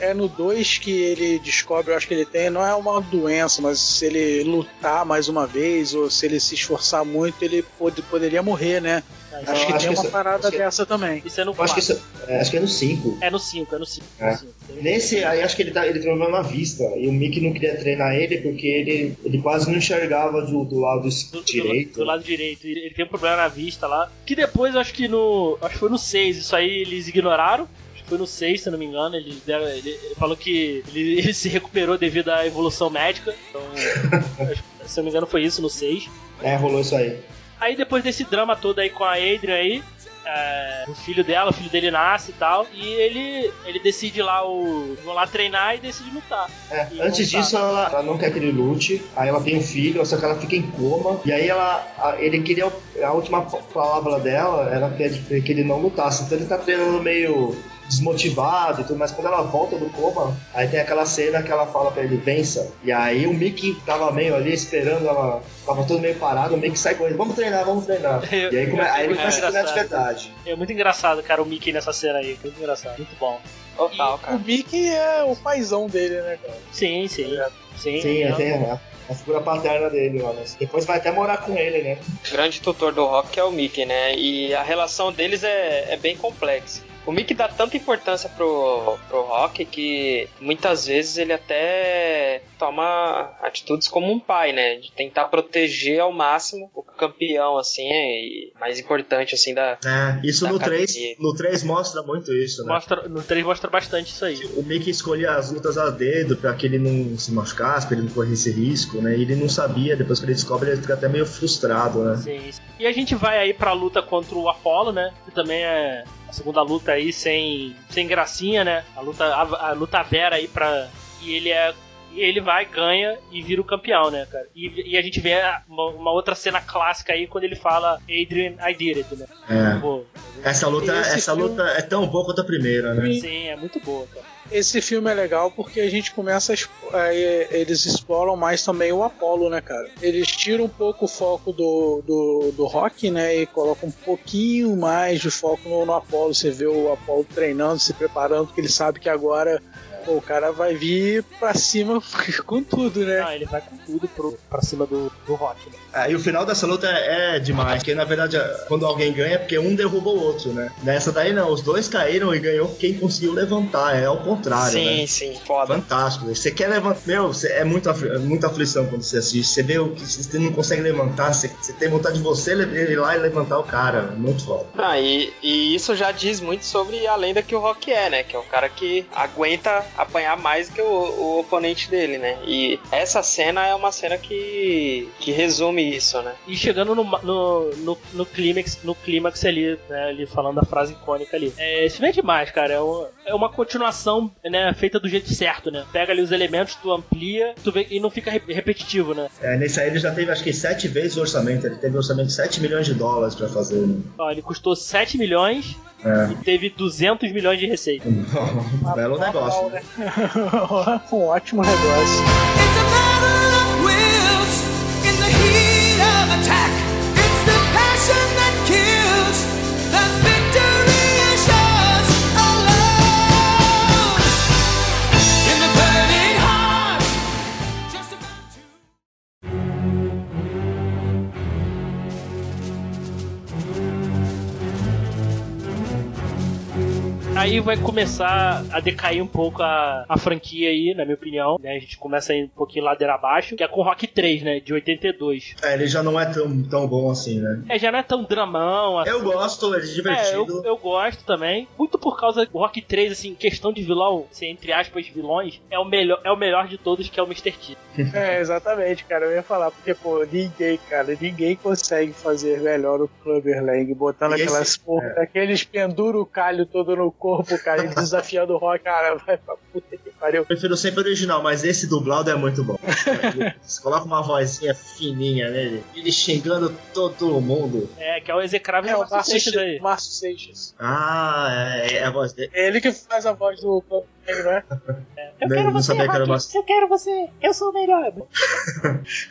C: é no 2 que ele descobre, eu acho que ele tem, não é uma doença, mas se ele lutar mais uma vez, ou se ele se esforçar muito, ele pode, poderia morrer, né?
A: Então,
C: acho que
D: acho
C: tem
D: que
C: uma
D: isso-
C: parada
D: acho que-
C: dessa também.
A: Isso é no
D: Eu acho que,
A: 4.
D: isso, é, acho que é no 5.
A: É no 5, é no 5.
D: É. Nesse, aí acho que ele, tá, ele treinou na vista. E o Mickey não queria treinar ele porque ele, ele quase não enxergava do, do lado
A: Do, do-
D: direito.
A: do lado direito. Ele tem um problema na vista lá. Que depois, acho que no. Acho que foi no 6. Isso aí eles ignoraram. Acho que foi no 6, se eu não me engano. Ele, deram- ele- ele falou que ele, ele se recuperou devido à evolução médica. Então, acho que, se eu não me engano, foi isso no 6.
D: É, rolou isso aí.
A: Aí depois desse drama todo aí com a Adrian aí, é, o filho dela, o filho dele nasce e tal, e ele ele decide lá o vão lá treinar e decide lutar.
D: É,
A: E
D: antes
A: voltar.
D: disso, ela, ela não quer que ele lute, aí ela tem um filho, só que ela fica em coma, e aí ela, a- ele queria, a última palavra dela era que, que ele não lutasse, então ele tá treinando meio desmotivado e tudo, mas quando ela volta do coma, aí tem aquela cena que ela fala pra ele, vença, e aí o Mickey tava meio ali esperando, ela tava todo meio parado, o Mickey sai com ele, vamos treinar, vamos treinar. E aí, come, aí ele
A: É
D: começa a treinar de verdade.
A: É muito engraçado, cara, o Mickey nessa cena aí. Muito engraçado, muito bom.
B: Total,
C: O
B: cara.
C: Mickey é o paizão dele, né, cara?
A: Sim, sim. Sim,
D: Sim,
A: é,
D: tem a, a figura paterna dele mas depois vai até morar com ele, né?
B: O grande tutor do Rock é o Mickey, né? E a relação deles é, é bem complexa. O Mickey dá tanta importância pro, pro Rock que muitas vezes ele até toma atitudes como um pai, né? De tentar proteger ao máximo o campeão, assim, e mais importante, assim, da.
D: É, isso
B: Da
D: no 3,
B: academia.
D: no 3 mostra muito isso, né?
A: Mostra, no 3 mostra bastante isso aí.
D: O Mickey escolhia as lutas a dedo pra que ele não se machucasse, pra ele não corresse risco, né? E ele não sabia, depois que ele descobre, ele fica até meio frustrado, né?
A: Sim, sim. E a gente vai aí pra luta contra o Apollo, né? Que também é a segunda luta aí sem, sem gracinha, né? A luta, a, a luta Vera aí pra. E ele é. E ele vai, ganha e vira o campeão, né, cara? E, e a gente vê uma, uma outra cena clássica aí quando ele fala Adrian, I did it, né?
D: É.
A: Pô,
D: Essa luta, essa
C: filme-
D: luta é tão boa quanto a primeira, né?
A: Sim, é muito boa, cara.
C: Esse filme é legal porque a gente começa a eles exploram mais também o Apollo, né, cara? Eles tiram um pouco o foco do, do, do rock, né, e colocam um pouquinho mais de foco no, no Apollo. Você vê o Apollo treinando, se preparando, porque ele sabe que agora pô, o cara vai vir pra cima com tudo, né?
A: Ah, ele vai com tudo pro, pra cima do, do rock, né?
D: Ah, e o final dessa luta é, é demais, porque na verdade quando alguém ganha é porque um derruba o outro, né? Nessa daí não, os dois caíram e ganhou quem conseguiu levantar, é ao contrário,
B: sim,
D: né?
B: sim, foda.
D: Fantástico. Você quer levantar. Meu, você- é muita, afli- é muita aflição quando você assiste. Você vê o que você não consegue levantar, você, tem vontade de você ir lá e levantar o cara. Muito foda.
B: Ah, e, e isso já diz muito sobre a lenda que o Rock é, né? Que é o cara que aguenta apanhar mais que o, o oponente dele, né? E essa cena é uma cena que, que resume isso, né?
A: E chegando no, no, no, no clímax, no clímax ali, né, ali falando a frase icônica ali. É, esse filme é demais, cara. É, um- é uma continuação, né, feita do jeito certo, né? Pega ali os elementos, tu amplia, tu vê, e não fica re- repetitivo, né?
D: É, nesse aí ele já teve acho que sete vezes o orçamento. Ele teve orçamento de 7 milhões de dólares pra fazer. Né?
A: Ó, ele custou 7 milhões
D: É.
A: e teve 200 milhões de receita.
D: Um belo negócio. Né?
C: um ótimo negócio.
E: It's a
A: Aí vai começar a decair um pouco a, a franquia aí, na minha opinião. Né? A gente começa a ir um pouquinho ladeira abaixo, que é com Rock 3, né? De 82.
D: É, ele já não é tão, tão bom assim, né?
A: É, já não é tão dramão, assim.
D: Eu gosto, ele é
A: É,
D: divertido.
A: eu, eu gosto também. Muito por causa do Rock 3, assim, questão de vilão, assim, entre aspas, vilões, é o melhor, é o melhor de todos, que é o Mr. T.
C: É, exatamente, cara. Eu ia falar, porque, pô, ninguém, cara, ninguém consegue fazer melhor o Clubber Lang, botando
D: E esse-
C: aquelas porra, aqueles pendura o calho todo no corpo, cara, e desafiando o rock, cara, vai pra puta que pariu.
D: Eu prefiro sempre o original, mas esse dublado é muito bom. Você coloca uma vozinha fininha nele, ele xingando todo mundo.
A: É, que é o execrável
C: É, o
A: Márcio Seixas aí.
C: Márcio Seixas.
D: Ah, é, é a voz dele.
C: É ele que faz a voz do não é?
A: Eu
D: Não-
A: quero
D: não
A: você,
D: sabia que era
A: Rock.
D: Márcio.
A: Eu quero você. Eu sou o melhor.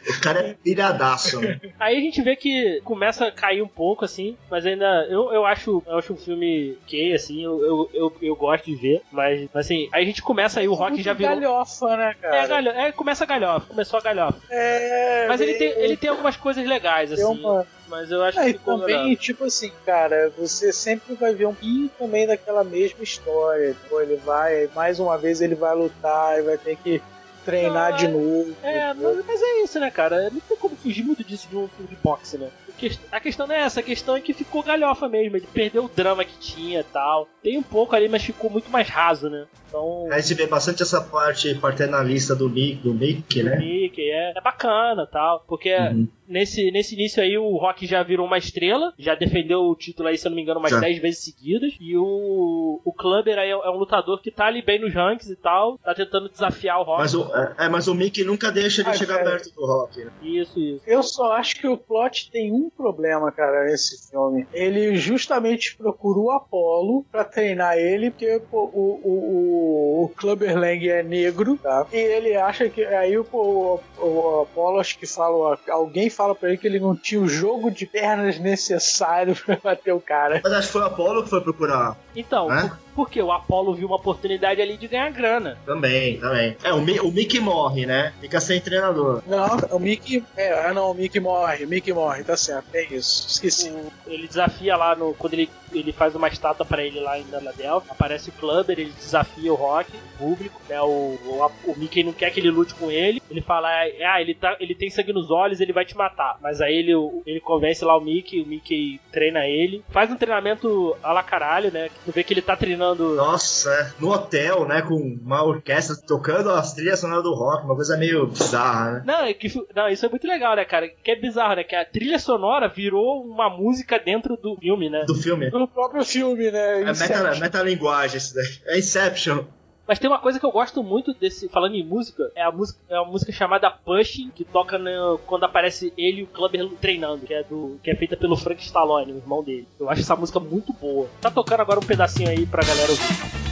D: O cara é piradaço, né?
A: Aí a gente vê que começa a cair um pouco, assim, mas ainda. Eu, eu, acho, eu acho um filme que, assim, eu, eu, eu, eu gosto de ver, mas, assim, aí a gente começa aí, o Rock
C: Muito
A: já virou.
C: galhofa, né, cara?
A: É, galho, é, começa a galhofa, começou a galhofa.
C: É,
A: Mas ele tem,
C: ele-
A: tem algumas coisas legais, assim.
C: uma-
A: Mas eu acho
C: Ah,
A: que
C: e também, tipo assim, cara, você sempre vai ver um pouquinho também daquela mesma história. Pô, ele vai, mais uma vez ele vai lutar e vai ter que treinar
A: Não,
C: de
A: é-
C: novo.
A: É, mas, mas é isso, né, cara? Não tem como fugir muito disso de um filme de boxe, né? A quest- A questão não é essa, a questão é que ficou galhofa mesmo. Ele perdeu o drama que tinha e tal. Tem um pouco ali, mas ficou muito mais raso, né? Então.
D: A gente vê bastante essa parte paternalista do Nick, do Nick,
A: o
D: né?
A: Mickey é, é bacana tal. Porque
D: Uhum.
A: Nesse, nesse início aí o Rock já virou uma estrela, já defendeu o título aí, se eu não me engano, umas
D: Já.
A: 10 vezes seguidas. E o, o Clubber aí é, é um lutador que tá ali bem nos ranks e tal, tá tentando desafiar o Rock.
D: Mas o, é, é, mas o Mickey nunca deixa ele
C: Ah,
D: chegar
C: cara.
D: perto do Rock. Né?
A: Isso, isso.
C: Eu só acho que o plot tem um problema, cara, nesse filme. Ele justamente procura o Apollo pra treinar ele, porque pô, o, o, o, o Clubber Lang é negro, tá? E ele acha que. Aí o, o, o Apollo, acho que fala. Alguém fala pra ele que ele não tinha o jogo de pernas necessário pra bater o cara.
D: Mas acho que foi o Apollo que foi procurar.
A: Então,
D: Hã?
A: Por, porque o Apollo viu uma oportunidade ali de ganhar grana.
D: Também, também. É, o, Mi- o Mickey morre, né? Fica sem treinador.
C: Não, o Mickey. É, ah, não, o Mickey morre, o Mickey morre, tá certo, é isso. Esqueci.
A: O- ele desafia lá no. Quando ele, ele faz uma estátua pra ele lá em Philadelphia, aparece o Clubber, ele desafia o Rock, o público, né? O, o, o Mickey não quer que ele lute com ele. Ele fala, ah, ele, tá, ele tem sangue nos olhos, ele vai te matar. Mas aí ele, ele convence lá o Mickey, o Mickey treina ele. Faz um treinamento a la caralho, né? Tu vê que ele tá treinando.
D: Nossa, é. no hotel, né? Com uma orquestra tocando as trilhas sonoras do rock, uma coisa meio bizarra, né?
A: Não, é que, não, isso é muito legal, né, cara? Que é bizarro, né? Que a trilha sonora virou uma música dentro do filme, né?
D: Do filme.
C: No próprio filme, né?
D: É meta, metalinguagem isso daí. É Inception.
A: Mas tem uma coisa que eu gosto muito desse, falando em música, é a música, é uma música chamada Pushing, que toca no, quando aparece ele e o Clubber treinando, que é do que é feita pelo Frank Stallone, o irmão dele. Eu acho essa música muito boa. Tá tocando agora um pedacinho aí pra galera ouvir.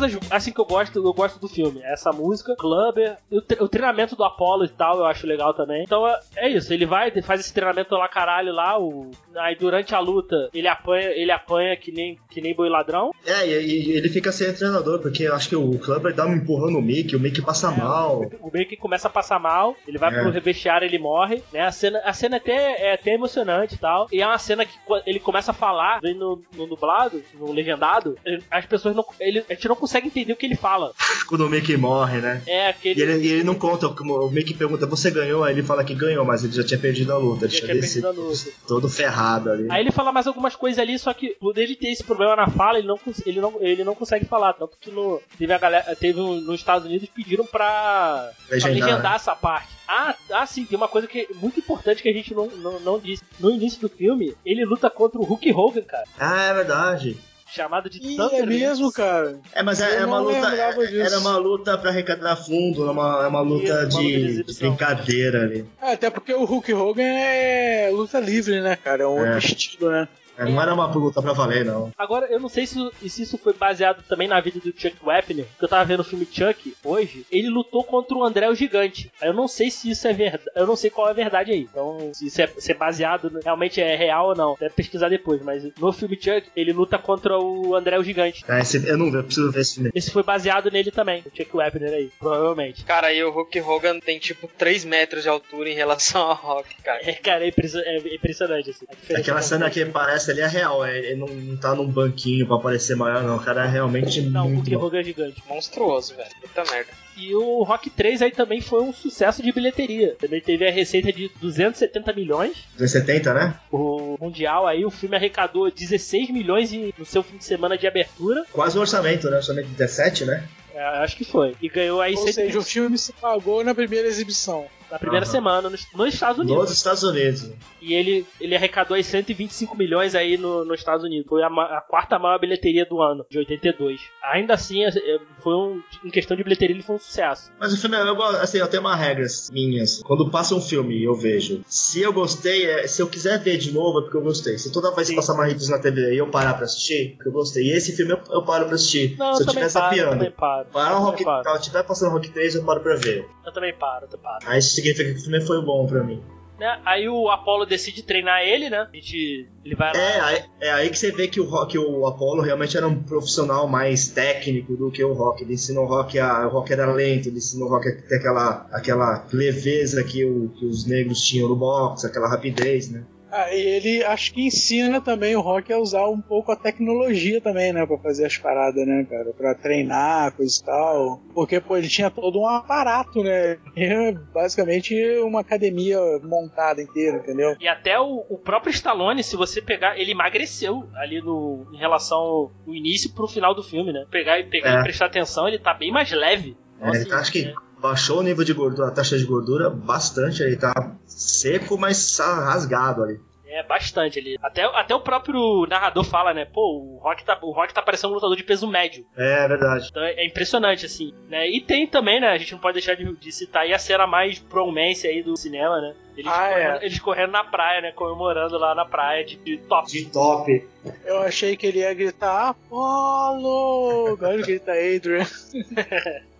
A: Coisas assim que eu gosto, eu gosto do filme. Essa música, Clubber, o, tre o treinamento do Apollo e tal, eu acho legal também. Então é, é isso, ele vai, faz esse treinamento lá caralho lá, o, aí durante a luta ele apanha, ele apanha que nem, que nem boi ladrão.
D: É, e, e ele fica sem treinador, porque eu acho que o Clubber dá um empurrão no Mickey, o Mickey passa é, mal.
A: O, o Mickey começa a passar mal, ele vai é. pro revestiário, ele morre, né? A cena, a cena até, é até emocionante e tal. E é uma cena que ele começa a falar no, no dublado, no legendado, as pessoas não. Ele, a gente não consegue entender o que ele fala.
D: Quando o Mickey morre, né?
A: É, aquele.
D: E ele, e ele não conta, o Mickey pergunta, você ganhou? Aí ele fala que ganhou, mas ele já tinha perdido a luta. Ele já tinha perdido a luta. Todo ferrado ali.
A: Aí ele fala mais algumas coisas ali, só que por ele ter esse problema na fala, ele não, ele não, ele não consegue falar. Tanto que no, teve a galera. Teve um, nos Estados Unidos pediram pra legendar, pra legendar né? essa parte. Ah, ah, sim, tem uma coisa que é muito importante que a gente não, não, não disse. No início do filme, ele luta contra o Hulk Hogan, cara.
D: Ah, é verdade
A: chamado de
C: Ih, É mesmo, cara.
D: É, mas é, é uma luta. É, era uma luta pra arrecadar fundo, é uma, é uma luta Isso, de, de, brincadeira ali.
C: É, até porque o Hulk Hogan é luta livre, né, cara? É um é. outro estilo, né?
D: É, não era uma luta pra valer, não.
A: Agora, eu não sei se, se isso foi baseado também na vida do Chuck Wepner, porque eu tava vendo o filme Chuck hoje, ele lutou contra o André o Gigante. Eu não sei se isso é verdade, eu não sei qual é a verdade aí. Então, se isso é, se é baseado, realmente é real ou não. Deve pesquisar depois, mas no filme Chuck, ele luta contra o André o Gigante.
D: Ah, esse, eu não vi, eu preciso ver esse filme.
A: Esse foi baseado nele também, o Chuck Wepner aí, provavelmente.
B: Cara, e o Hulk Hogan tem tipo 3 metros de altura em relação ao Rock, cara.
A: É, cara, é, é impressionante, assim.
D: Aquela cena que parece ali é real, é ele não, não tá num banquinho pra parecer maior, não. O cara é realmente
A: não,
D: muito.
A: Não, o Hulk é gigante.
B: Monstruoso, velho. Puta merda.
A: E o Rock 3 aí também foi um sucesso de bilheteria. Também teve a receita de 270 milhões.
D: 270, né?
A: O Mundial aí, o filme arrecadou 16 milhões no seu fim de semana de abertura.
D: Quase o orçamento, né? Orçamento de 17, né?
A: É, acho que foi. E ganhou aí...
C: Ou 120. seja, o filme se pagou na primeira exibição
A: na primeira uhum. semana nos, nos, Estados Unidos.
D: Nos Estados Unidos.
A: E ele, ele arrecadou aí 125 milhões aí no, nos Estados Unidos. Foi a, a, quarta maior bilheteria do ano, de 82. Ainda assim, é, é, foi um, em questão de bilheteria, ele foi um sucesso.
D: Mas o filme, eu, assim, eu tenho uma regras minhas. Quando passa um filme e eu vejo, se eu gostei, é, se eu quiser ver de novo é porque eu gostei. Se toda vez que passar Marritos na TV e eu parar pra assistir, porque eu gostei. E esse filme eu, eu paro pra assistir.
A: Não,
D: se
A: eu, eu estiver
D: sapiando.
A: Eu também paro.
D: Rock, tiver passando Rock 3, eu paro pra ver.
A: Eu também paro, eu paro.
D: Aí isso significa que o filme foi bom pra mim.
A: Né? Aí o Apollo decide treinar ele, né? A gente, ele vai lá.
D: É, aí, é aí que você vê que o, que o Apollo realmente era um profissional mais técnico do que o Rock. Ele ensinou o Rock a. O Rock era lento, ele ensinou o Rock a ter aquela, aquela leveza que, o, que os negros tinham no boxe, aquela rapidez, né?
C: Ah, e ele acho que ensina também o Rock a usar um pouco a tecnologia também, né? Pra fazer as paradas, né, cara? Pra treinar, coisa e tal. Porque, pô, ele tinha todo um aparato, né? É basicamente uma academia montada inteira, entendeu?
A: E até o, o, próprio Stallone, se você pegar, ele emagreceu ali no, em relação ao início pro final do filme, né? Pegar e pegar é. e prestar atenção, ele tá bem mais leve.
D: É, Nossa, ele tá, acho que é baixou o nível de gordura, a taxa de gordura bastante, ele tá seco, mas rasgado ali.
A: É, bastante ali. Até, até o próprio narrador fala, né? Pô, o Rock tá, o Rock tá parecendo um lutador de peso médio.
D: É, é verdade.
A: Então é, é impressionante, assim. Né? E tem também, né? A gente não pode deixar de, de citar aí a cena mais bromance aí do cinema, né? Eles, ah, correndo, é. eles correndo na praia, né? Comemorando lá na praia de, de top.
D: De top.
C: Eu achei que ele ia gritar Apolo! Agora ele grita Adrian.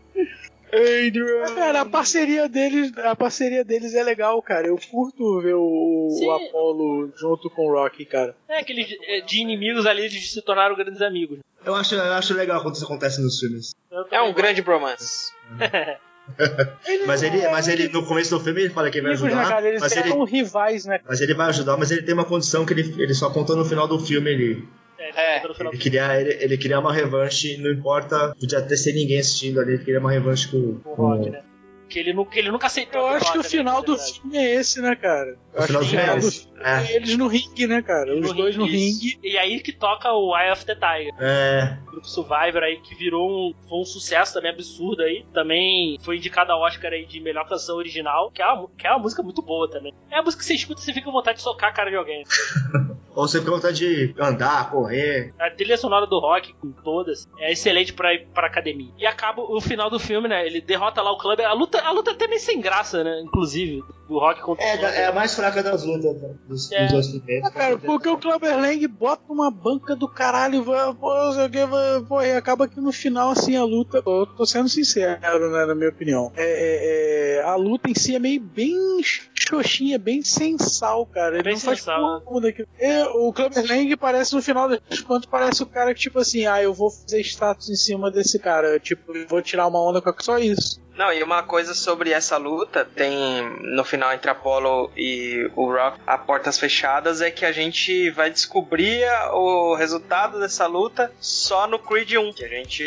C: Adrian. Cara, a parceria deles, a parceria deles é legal, cara. Eu curto ver o, o Apollo junto com o Rock, cara.
A: É, aqueles de, de inimigos ali, eles se tornaram grandes amigos.
D: Eu acho, eu acho legal quando isso acontece nos filmes.
B: É um grande bromance.
D: mas ele, mas ele no começo do filme ele fala que vai
C: Amigos, né,
D: ajudar,
C: cara? Eles
D: mas ele,
C: rivais, né?
D: mas ele vai ajudar, mas ele tem uma condição que ele, ele só contou no final do filme ele,
A: É,
D: ele queria ele, ele queria uma revanche, não importa, podia ter ser ninguém assistindo ali, ele queria uma revanche com,
A: do Rock, né? Que ele, que ele nunca aceitou.
C: Eu acho que o
A: derrota,
C: final
A: né,
C: do filme é esse, né, cara?
D: O final do filme é esse. É.
C: Eles no ringue, né, cara? Os
A: No
C: dois no
A: isso.
C: ringue.
A: E aí que toca o Eye of the Tiger.
D: É,
A: grupo Survivor aí que virou um, foi um sucesso também absurdo aí. Também foi indicado ao Oscar aí de melhor canção original, que é uma, que é uma música muito boa também. É a música que você escuta e você fica com vontade de socar a cara de alguém.
D: ou você conta de andar, correr,
A: A trilha sonora do rock, com todas, é excelente pra ir pra academia. E acaba o final do filme, né? Ele derrota lá o Clubber. A luta, a luta é até meio sem graça, né? Inclusive, do rock contra
D: é,
A: o Clubber.
D: é a mais fraca das lutas né, dos,
A: É.
D: dos dois primeiros.
C: Ah, cara, porque o Clubber Lang bota uma banca do caralho, vai, pô, não sei o que, vai, pô, e acaba que no final, assim, a luta, eu tô sendo sincero, né, na minha opinião. É, é, é, a luta em si é meio bem xoxinha, bem sem sal, cara. Ele
A: Bem
C: não faz
A: sal, né?
C: daquilo. É, o Clubber Lang parece, no final das contas, parece o cara que, tipo assim, ah, eu vou fazer status em cima desse cara, tipo, eu vou tirar uma onda com a- só isso.
B: Não, e uma coisa sobre essa luta, tem no final entre Apollo e o Rock, a portas fechadas, é que a gente vai descobrir o resultado dessa luta só no Creed 1, que a gente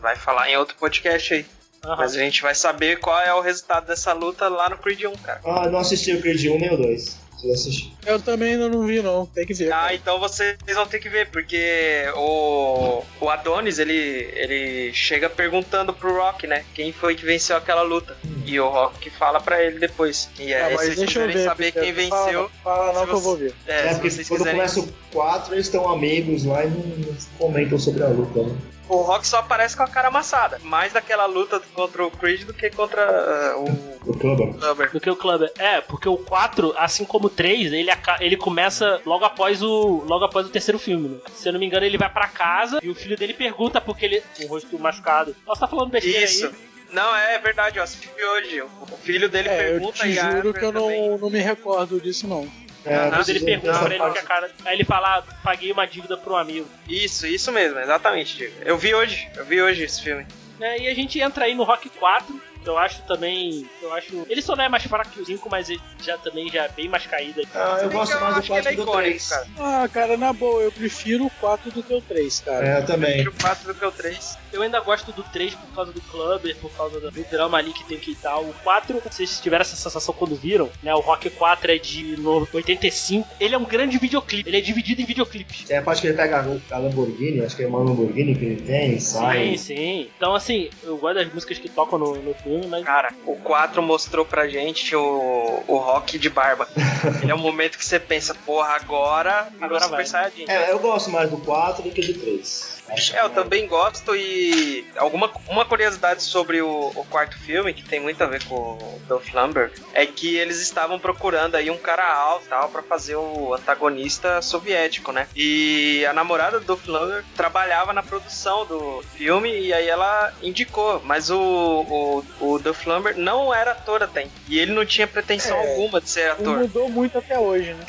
B: vai falar em outro podcast aí.
A: Aham.
B: Mas a gente vai saber qual é o resultado dessa luta lá no Creed 1, cara.
D: Ah, não assisti o Creed 1 nem o 2. Preciso assistir.
C: Eu também ainda não vi, não, tem que ver.
B: Ah, então vocês vão ter que ver, porque o, o Adonis, ele, ele chega perguntando pro Rock, né? Quem foi que venceu aquela luta. E o Rock fala pra ele depois. E
C: Ah,
B: aí,
C: mas
B: se vocês
C: deixa eu ver.
B: saber quem
C: fala-
B: venceu,
C: Fala, não
B: se
C: que eu
B: você-
C: vou ver.
B: é,
D: É,
B: se
D: porque quando
B: quiserem.
D: começa o 4, eles estão amigos lá e não, não comentam sobre a luta. Né?
B: O Rock só aparece com a cara amassada. Mais daquela luta contra o Creed do que contra ah, o
D: O Clubber.
B: Clubber.
A: Do que o Clubber. É, porque o 4, assim como o 3, ele, ele começa logo após o logo após o terceiro filme, né? Se eu não me engano, ele vai pra casa e o filho dele pergunta porque ele. Com o rosto machucado. Nossa, tá falando besteira
B: Isso.
A: aí.
B: Não, é verdade, eu assisti hoje. O filho dele
C: É, eu
B: pergunta
C: te
B: e a
C: juro que eu
B: também.
C: não, não me recordo disso, não.
D: É,
A: Quando ele pergunta pra ele que a cara. Aí ele fala, "Ah, paguei uma dívida pro amigo.
B: Isso, isso mesmo, exatamente, Diego. Eu vi hoje, eu vi hoje esse filme.
A: né? E a gente entra aí no Rock 4, que eu acho também. Eu acho. Ele só não é mais fraco que o 5, mas ele já também já é bem mais caído.
D: Ah, eu gosto mais do
B: acho que ele
D: 4
B: é
D: do
B: icônico,
D: 3.
B: cara.
C: Ah, cara, na boa, eu prefiro o 4 do que o 3, cara.
D: É, eu também.
B: Prefiro o 4 do que o 3.
A: Eu ainda gosto do 3 por causa do Clubber, por causa do drama ali que tem que tal. O 4, vocês tiveram essa sensação quando viram, né? O Rock 4 é de no- 85. Ele é um grande videoclipe, ele é dividido em videoclipes.
D: Tem a parte que ele pega a- a Lamborghini, acho que é uma Lamborghini que ele tem, sai.
A: Sim, sim. Então, assim, eu gosto das músicas que tocam no, no filme, mas.
B: Cara, o 4 mostrou pra gente o, o rock de barba. Ele é um momento que você pensa, porra, agora
A: Agora
B: Super
A: vai.
B: Saiyajin.
D: É, eu gosto mais do 4 do que do 3.
B: É, eu também gosto e alguma uma curiosidade sobre o, o quarto filme, que tem muito a ver com o Dolph Lundgren, é que eles estavam procurando aí um cara alto tal para fazer o antagonista soviético, né? E a namorada do Dolph Lundgren trabalhava na produção do filme e aí ela indicou, mas o, o, o Dolph Lundgren não era ator até, e ele não tinha pretensão
C: É.
B: alguma de ser ator.
C: mudou muito até hoje, né?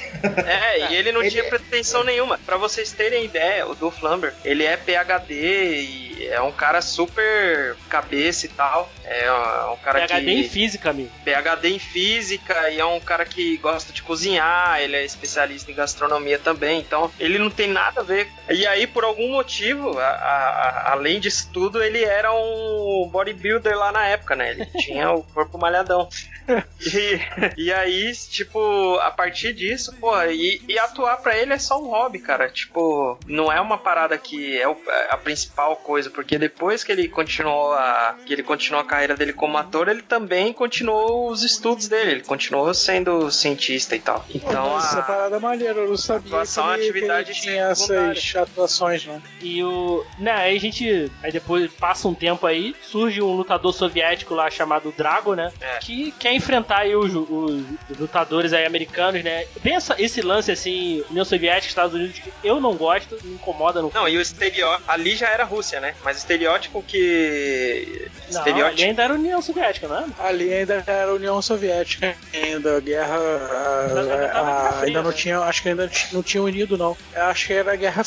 B: É, e ele não
D: Ele-
B: tinha pretensão nenhuma. Pra vocês terem ideia, o Dolph Lundgren, ele é PhD e é um cara super cabeça e tal. É um cara
A: PHD
B: que...
A: em física, amigo.
B: PhD em física e é um cara que gosta de cozinhar, ele é especialista em gastronomia também, então ele não tem nada a ver. E aí, por algum motivo, a- a- além disso tudo, ele era um bodybuilder lá na época, né? Ele tinha o corpo malhadão. E, e aí, tipo, a partir disso, pô, e, e atuar pra ele é só um hobby, cara. Tipo, não é uma parada que é a principal coisa, porque depois que ele continuou a que ele continuou a carreira dele como ator, ele também continuou os estudos dele, ele continuou sendo cientista e tal. Então,
C: Essa
B: a,
C: parada é maneira, eu não sabia
B: atuação
C: que ele,
B: atividade
C: que ele tinha essas atuações, né?
A: E o. Né, aí a gente. Aí depois passa um tempo aí, surge um lutador soviético lá chamado Drago, né?
B: É.
A: Que quer enfrentar aí os, os lutadores aí americanos, né? Pensa esse lance assim, União Soviética, Estados Unidos, que eu não gosto, me incomoda no
B: não, e o exterior, ali já era Rússia, né? Mas estereótipo que.
A: Não,
B: estereótipo.
A: ali ainda era União Soviética, não é?
C: Ali ainda era a União Soviética, ainda a guerra. a-
A: Ainda-
C: a- ainda não
A: né?
C: tinha. Acho que ainda não tinha unido, não. Eu acho que era a Guerra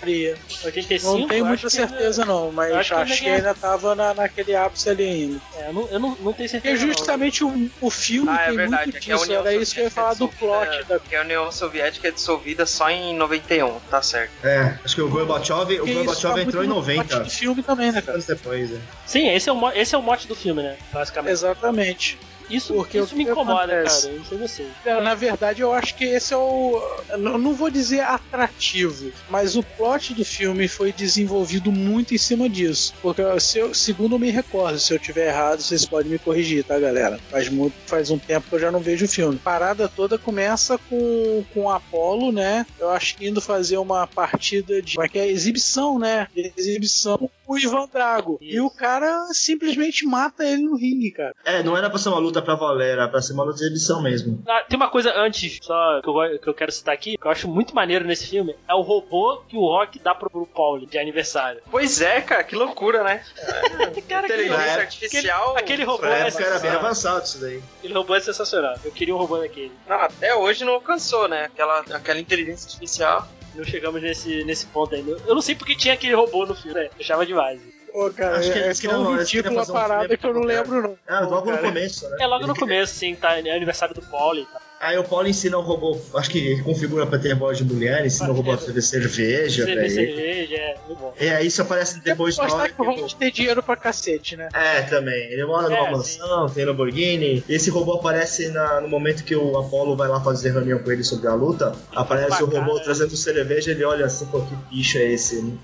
C: Fria.
A: 85.
C: Não tenho muita
A: que ainda-
C: certeza, não, mas
A: acho
C: acho,
A: que
C: que
A: ainda
C: ainda tava na, naquele ápice ali ainda.
A: É, eu não, eu não, não tenho
C: Porque
A: certeza. não.
C: justamente o, o filme
B: Ah, é
C: tem
B: verdade.
C: muito
B: é que
C: disso.
B: União
C: Era isso que eu ia falar
B: é
C: do plot da
B: Que a União Soviética é dissolvida só em 91, tá certo.
D: É, acho que o Gorbachev, o Gorbachev
C: tá
D: entrou em
C: muito no plot
D: 90.
C: do filme também, né, cara?
D: Anos depois, é.
A: Sim, esse é, o, esse é o mote do filme, né? Basicamente.
C: Exatamente.
A: Isso,
C: Porque
A: isso me incomoda,
C: acontece?
A: cara. Eu não sei você.
C: Na verdade, eu acho que esse é o. Eu não vou dizer atrativo, mas o plot do filme foi desenvolvido muito em cima disso. Porque, se eu- segundo eu me recordo, se eu tiver errado, vocês podem me corrigir, tá, galera? Faz, muito, faz um tempo que eu já não vejo o filme. A parada toda começa com, com o Apollo, né? Eu acho que indo fazer uma partida de. Como é que é? Exibição, né? De exibição com o Ivan Drago. E
A: Isso.
C: o cara simplesmente mata ele no ringue, cara.
D: É, não era pra ser uma luta pra valer, era pra ser uma luta de edição mesmo.
A: Ah, tem uma coisa antes, só que eu, que eu quero citar aqui, que eu acho muito maneiro nesse filme, é o robô que o Rock dá pro, pro Paul de aniversário.
B: Pois é, cara, que loucura, né?
A: Cara, aquele,
B: Inteligência
D: é-
B: artificial.
A: aquele, aquele robô é
D: época era bem
A: sensacional.
D: avançado isso daí.
A: Aquele robô é sensacional. Eu queria um robô daquele.
B: Não, até hoje não alcançou, né? Aquela, aquela inteligência artificial.
A: Não chegamos nesse, nesse ponto ainda. Eu não sei porque tinha aquele robô no filme, né? Eu achava demais.
C: Pô, cara,
D: Acho que
C: é,
D: eles
C: é
D: queriam-
C: tão
D: eles queriam
C: ridícula a
D: fazer um
C: parada
D: filme
C: que eu não lembro, não.
D: É, logo no começo, né?
A: É logo no começo, sim, tá? É aniversário do e tal.
D: Aí o Paulo ensina o robô, acho que ele configura pra ter voz de mulher, ensina o robô a beber cerveja pra
A: Cerve-
D: ele.
A: cerveja, é muito bom.
D: É, isso aparece depois hora
C: mostrar que o Rock tem dinheiro pra cacete, né?
D: É, também. Ele mora numa
A: É,
D: mansão, tem Lamborghini. Esse robô aparece na- no momento que o Apollo vai lá fazer reunião com ele sobre a luta. Aparece o robô
A: né?
D: trazendo cerveja ele olha assim, pô, que bicho é esse? né?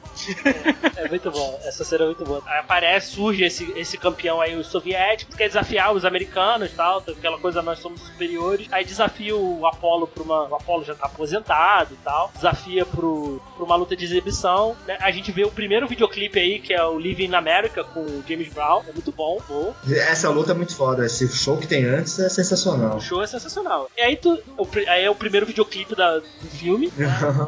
A: É muito bom, essa cena é muito boa. Aí aparece, surge esse, esse campeão aí, os soviéticos, quer desafiar os americanos e tal, aquela coisa, nós somos superiores. Aí desafia o Apollo pra uma. O Apollo já tá aposentado e tal. Desafia pro, pra uma luta de exibição. né? A gente vê o primeiro videoclipe aí, que é o Living in America com o James Brown. É muito bom, bom.
D: Essa luta é muito foda. Esse show que tem antes é sensacional.
A: O show é sensacional. E aí, tu, o, aí é o primeiro videoclipe da, do filme.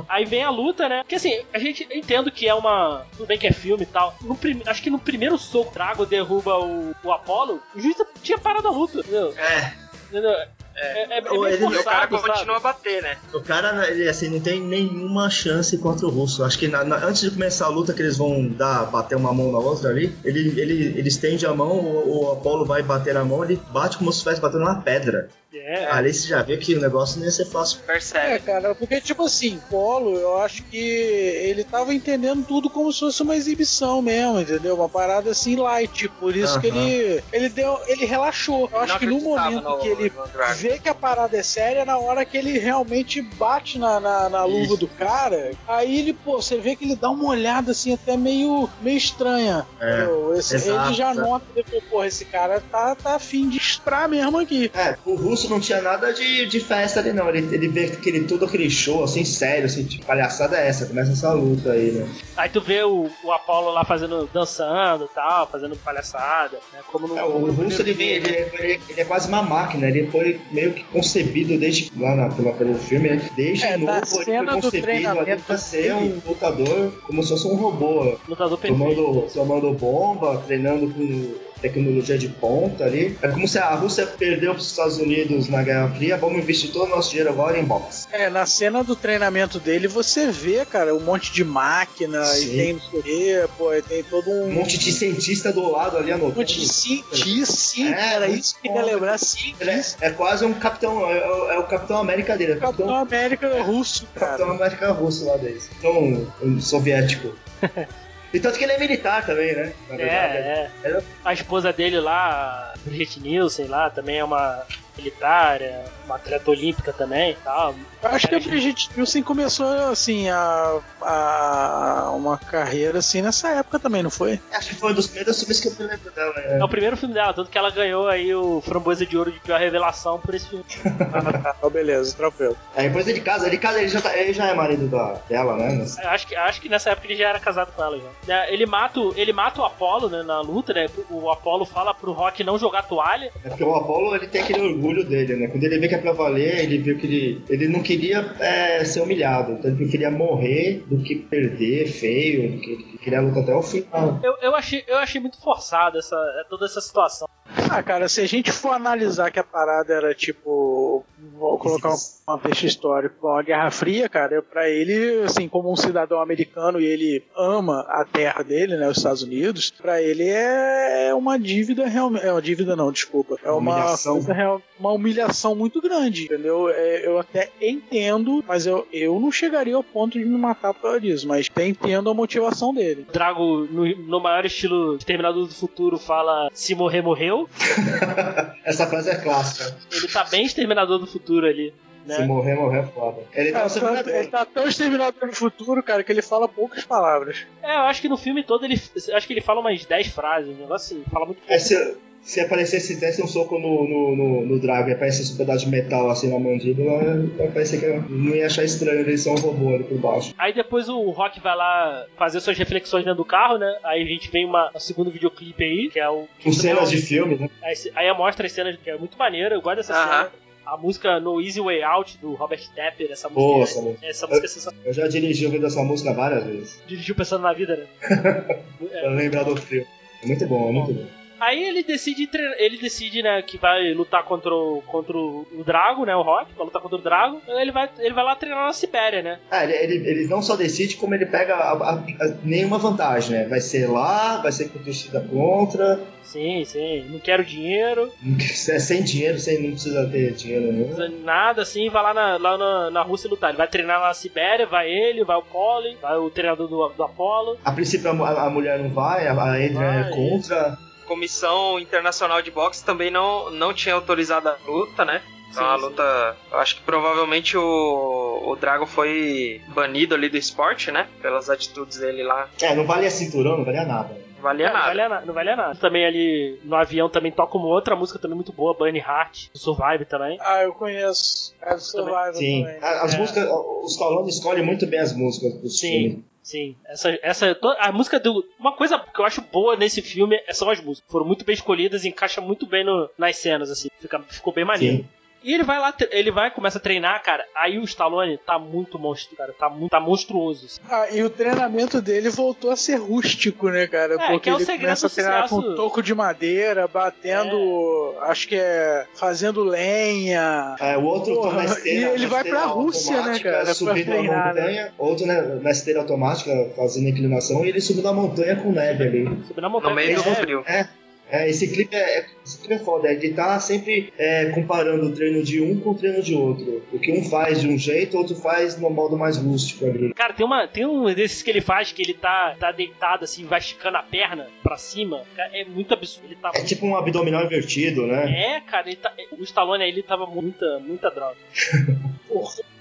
A: Aí vem a luta, né? Porque assim, a gente entendo que é uma. Tudo bem que é filme e tal. No prim- acho que no primeiro soco, o Drago derruba o, o Apollo, o juiz tinha parado a luta, entendeu?
D: É,
A: Entendeu? É, é, é meio
D: ele-
B: E o cara
A: forçado, sabe?
B: continua a bater, né?
D: o cara, ele assim, não tem nenhuma chance contra o russo. Acho que na- na- antes de começar a luta que eles vão dar, bater uma mão na outra ali, ele, ele, ele estende a mão, o, o Apollo vai bater na mão, ele bate como se estivesse batendo na pedra.
A: É,
D: Ali você já vê que o negócio não ia ser fácil.
C: É,
B: Percebe.
C: cara, porque, tipo assim, Polo, eu acho que ele tava entendendo tudo como se fosse uma exibição mesmo, entendeu? Uma parada assim light. Por isso que
D: Aham.
C: ele, ele deu. Ele relaxou. Eu acho
B: Não
C: que no momento
B: no
C: que ele vê que a parada é séria, na hora que ele realmente bate na, na, na luva
D: Isso.
C: do cara, aí ele, pô, você vê que ele dá uma olhada assim, até meio, meio estranha.
D: É?
C: Esse-
D: exato,
C: ele já
D: é.
C: nota, que, porra, esse cara tá, tá afim de estrar mesmo aqui.
D: É, o russo não tinha nada de, de festa ali, não. Ele, ele vê aquele, todo aquele show, assim, sério, assim, tipo, palhaçada é essa, começa essa luta aí, né?
A: Aí tu vê o, o Apollo lá fazendo, dançando e tal, fazendo palhaçada, né? Como no,
D: É, o russo, ele, vem, ele, é- ele, ele é quase uma máquina, ele foi meio que concebido desde lá na, pela, pelo filme, né? Desde
C: É,
D: novo, ele
C: cena
D: foi
C: do
D: concebido ali pra ser um lutador como se fosse um robô,
A: lutador perfeito.
D: tomando, tomando bomba, treinando com tecnologia de ponta ali. É como se a Rússia perdeu para os Estados Unidos na Guerra Fria, vamos investir todo o nosso dinheiro agora em boxe.
C: É, na cena do treinamento dele você vê, cara, um monte de máquina
D: Sim.
C: e tem não sei o quê, pô, e tem todo um
D: Um monte de cientista do lado ali
C: um
D: anotando.
C: monte de cientista, sim,
D: É,
C: era
D: muito
C: isso que eu queria
D: foda.
C: lembrar,
D: Ele
C: cientista.
D: é, é quase um capitão, é, o- é o Capitão América dele, é o
C: Capitão
D: Capitão,
C: América russo,
D: Capitão
C: cara.
D: América russo lá deles. Então, um soviético. e tanto que ele é militar também, né? Na
A: É,
D: verdade.
A: é.
D: Era-
A: A esposa dele lá, Bridget Nielsen lá, também é uma militar, é uma atleta olímpica também e tal.
C: Eu acho que a Brigitte Nielsen começou, assim, a, a uma carreira, assim, nessa época também, não foi?
D: Acho que foi um dos primeiros filmes que eu me lembro dela.
A: É
D: né?
A: o primeiro filme dela, tanto que ela ganhou aí o Framboesa de Ouro de pior revelação por esse filme.
C: Ah, tá, beleza, tranquilo.
D: Aí depois ele casa, ele casa, ele já, tá- ele já é marido da, dela, né?
A: Eu Acho que, acho que nessa época ele já era casado com ela já. É, Ele mata, o- ele mata o Apollo né, na luta, né? O Apollo fala pro Rock não jogar toalha.
D: É porque o Apollo ele tem aquele orgulho orgulho dele, né? Quando ele vê que é pra valer, ele viu que ele, ele não queria é, ser humilhado, então ele preferia morrer do que perder feio, do que ele queria lutar até o final.
A: Eu, eu, achei, eu achei muito forçado essa, toda essa situação.
C: Ah, cara, se a gente for analisar que a parada era tipo. Vou colocar um contexto histórico, a Guerra Fria, cara, pra ele, assim, como um cidadão americano e ele ama a terra dele, né, os Estados Unidos, pra ele é uma dívida realmente. É uma dívida, não, desculpa. É uma
D: Humilhação.
C: coisa real, uma humilhação muito grande, entendeu? É, eu até entendo, mas eu, eu não chegaria ao ponto de me matar por causa disso, mas até entendo a motivação dele.
A: O Drago, no, no maior estilo Terminador do Futuro, fala: se morrer, morreu.
D: Essa frase é clássica.
A: Ele tá bem Exterminador do Futuro ali.
D: Se
A: Né?
D: morrer, morrer é foda. Ele tá
C: Cara,
D: Exterminador.
C: ele tá tão exterminado pelo futuro, cara, que ele fala poucas palavras.
A: É, eu acho que no filme todo ele. Acho que ele fala umas 10 frases, um negócio assim, fala muito pouco.
D: É, se, se aparecesse, se desse um soco no, no, no, no Drago e aparecesse um pedaço de metal assim na mandíbula, vai parecer que eu não ia achar estranho ele ser um robô ali por baixo.
A: Aí depois o Rock vai lá fazer suas reflexões dentro do carro, né? Aí a gente vem uma, um segundo videoclipe aí, que é o.
D: Com cenas de filme, né?
A: Aí, aí mostra as cenas que é muito maneiro, eu gosto dessa
B: Aham.
A: cena. A música No Easy Way Out do Robert Tepper, essa música. É-
D: essa música.
A: Essa música é sensacional.
D: Eu já dirigi ouvindo essa música várias vezes.
A: Dirigiu pensando na vida, né?
D: Pra lembrar do filme. É muito bom, é muito bom.
A: Aí ele decide treinar, ele decide, né, que vai lutar contra o, contra o Drago, né, o Rock, vai lutar contra o Drago. Ele vai, ele vai lá treinar na Sibéria, né?
D: Ah, ele, ele, ele não só decide, como ele pega a- a- a- nenhuma vantagem, né? Vai ser lá, vai ser com torcida contra,
A: Sim, sim. Não quero dinheiro,
D: é sem dinheiro, sem, não precisa ter dinheiro nenhum.
A: nada, assim, vai lá na, lá na, na Rússia lutar. Ele vai treinar na Sibéria, vai ele, vai o Colin, vai o treinador do, do Apollo.
D: A princípio a, a mulher não vai, a Adrian é contra.
B: Comissão Internacional de Boxe também não, não tinha autorizado a luta, né? Então
A: Sim,
B: a luta. Eu acho que provavelmente o, o Drago foi banido ali do esporte, né? Pelas atitudes dele lá.
D: É, não valia cinturão, não valia nada.
B: Não valia
A: não,
B: nada.
A: valia na- não valia nada. Também ali no avião também toca uma outra música também muito boa, Bunny Heart, do Survive também.
C: Ah, eu conheço. É do Survival
D: Sim,
C: também.
D: as
A: É.
D: músicas, os Stallone escolhe muito bem as músicas dos
A: Sim.
D: filmes.
A: Sim, essa, essa a música do uma coisa que eu acho boa nesse filme é- são as músicas. Foram muito bem escolhidas e encaixa muito bem no- nas cenas assim. Fica, ficou bem maneiro.
D: Sim.
A: E ele vai lá, ele vai começa a treinar, cara. Aí o Stallone tá muito monstro, cara, tá muito tá monstruoso. assim.
C: Ah, e o treinamento dele voltou a ser rústico, né, cara?
A: É,
C: Porque
A: que é o
C: ele
A: segredo
C: começa a treinar
A: sucesso.
C: com toco de madeira, batendo. Acho que é. fazendo lenha.
D: É, o outro
C: Porra,
D: tá na esteira.
C: e ele
D: na
C: vai pra Rússia, né, cara, pra
D: Subindo a
C: treinar,
D: montanha. Outro né, na esteira automática, fazendo inclinação, e ele subindo a montanha com neve ali.
A: Subindo na montanha.
B: No meio do
A: é,
B: frio.
D: É, é, esse clipe é, é- esse clipe é foda, ele tá sempre é, comparando o treino de um com o treino de outro. O que um faz de um jeito, o outro faz no modo mais rústico ali.
A: Cara, tem, uma, tem um desses que ele faz que ele tá, tá deitado assim, vai esticando a perna pra cima. Cara, É muito absurdo. Ele tá
D: É tipo um abdominal invertido, né?
A: É, cara, ele tá, o Stallone aí ele tava muita, muita droga.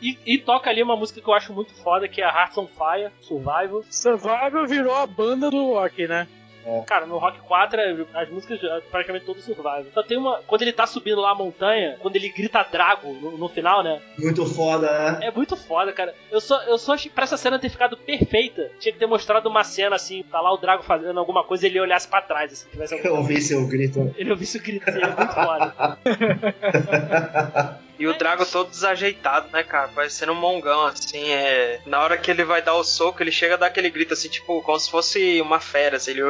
A: E, e toca ali uma música que eu acho muito foda, que é a Hearts on Fire, Survival.
C: Survival virou a banda do rock, né?
A: Cara, no Rock 4, é- as músicas é praticamente todas Survival. Só tem uma. Quando ele tá subindo lá a montanha, quando ele grita Drago no, no final, né?
D: Muito foda, né?
A: É muito foda, cara. Eu só, eu só achei pra essa cena ter ficado perfeita, tinha que ter mostrado uma cena assim, tá lá o Drago fazendo alguma coisa e ele olhasse pra trás, assim, tivesse alguma
D: Eu ouvi seu grito.
A: Ele ouvisse o grito dele, é muito foda.
B: E o Drago todo desajeitado, né, cara? Parecendo um mongão, assim, é... Na hora que ele vai dar o soco, ele chega a dar aquele grito, assim, tipo, como se fosse uma fera, assim, ele...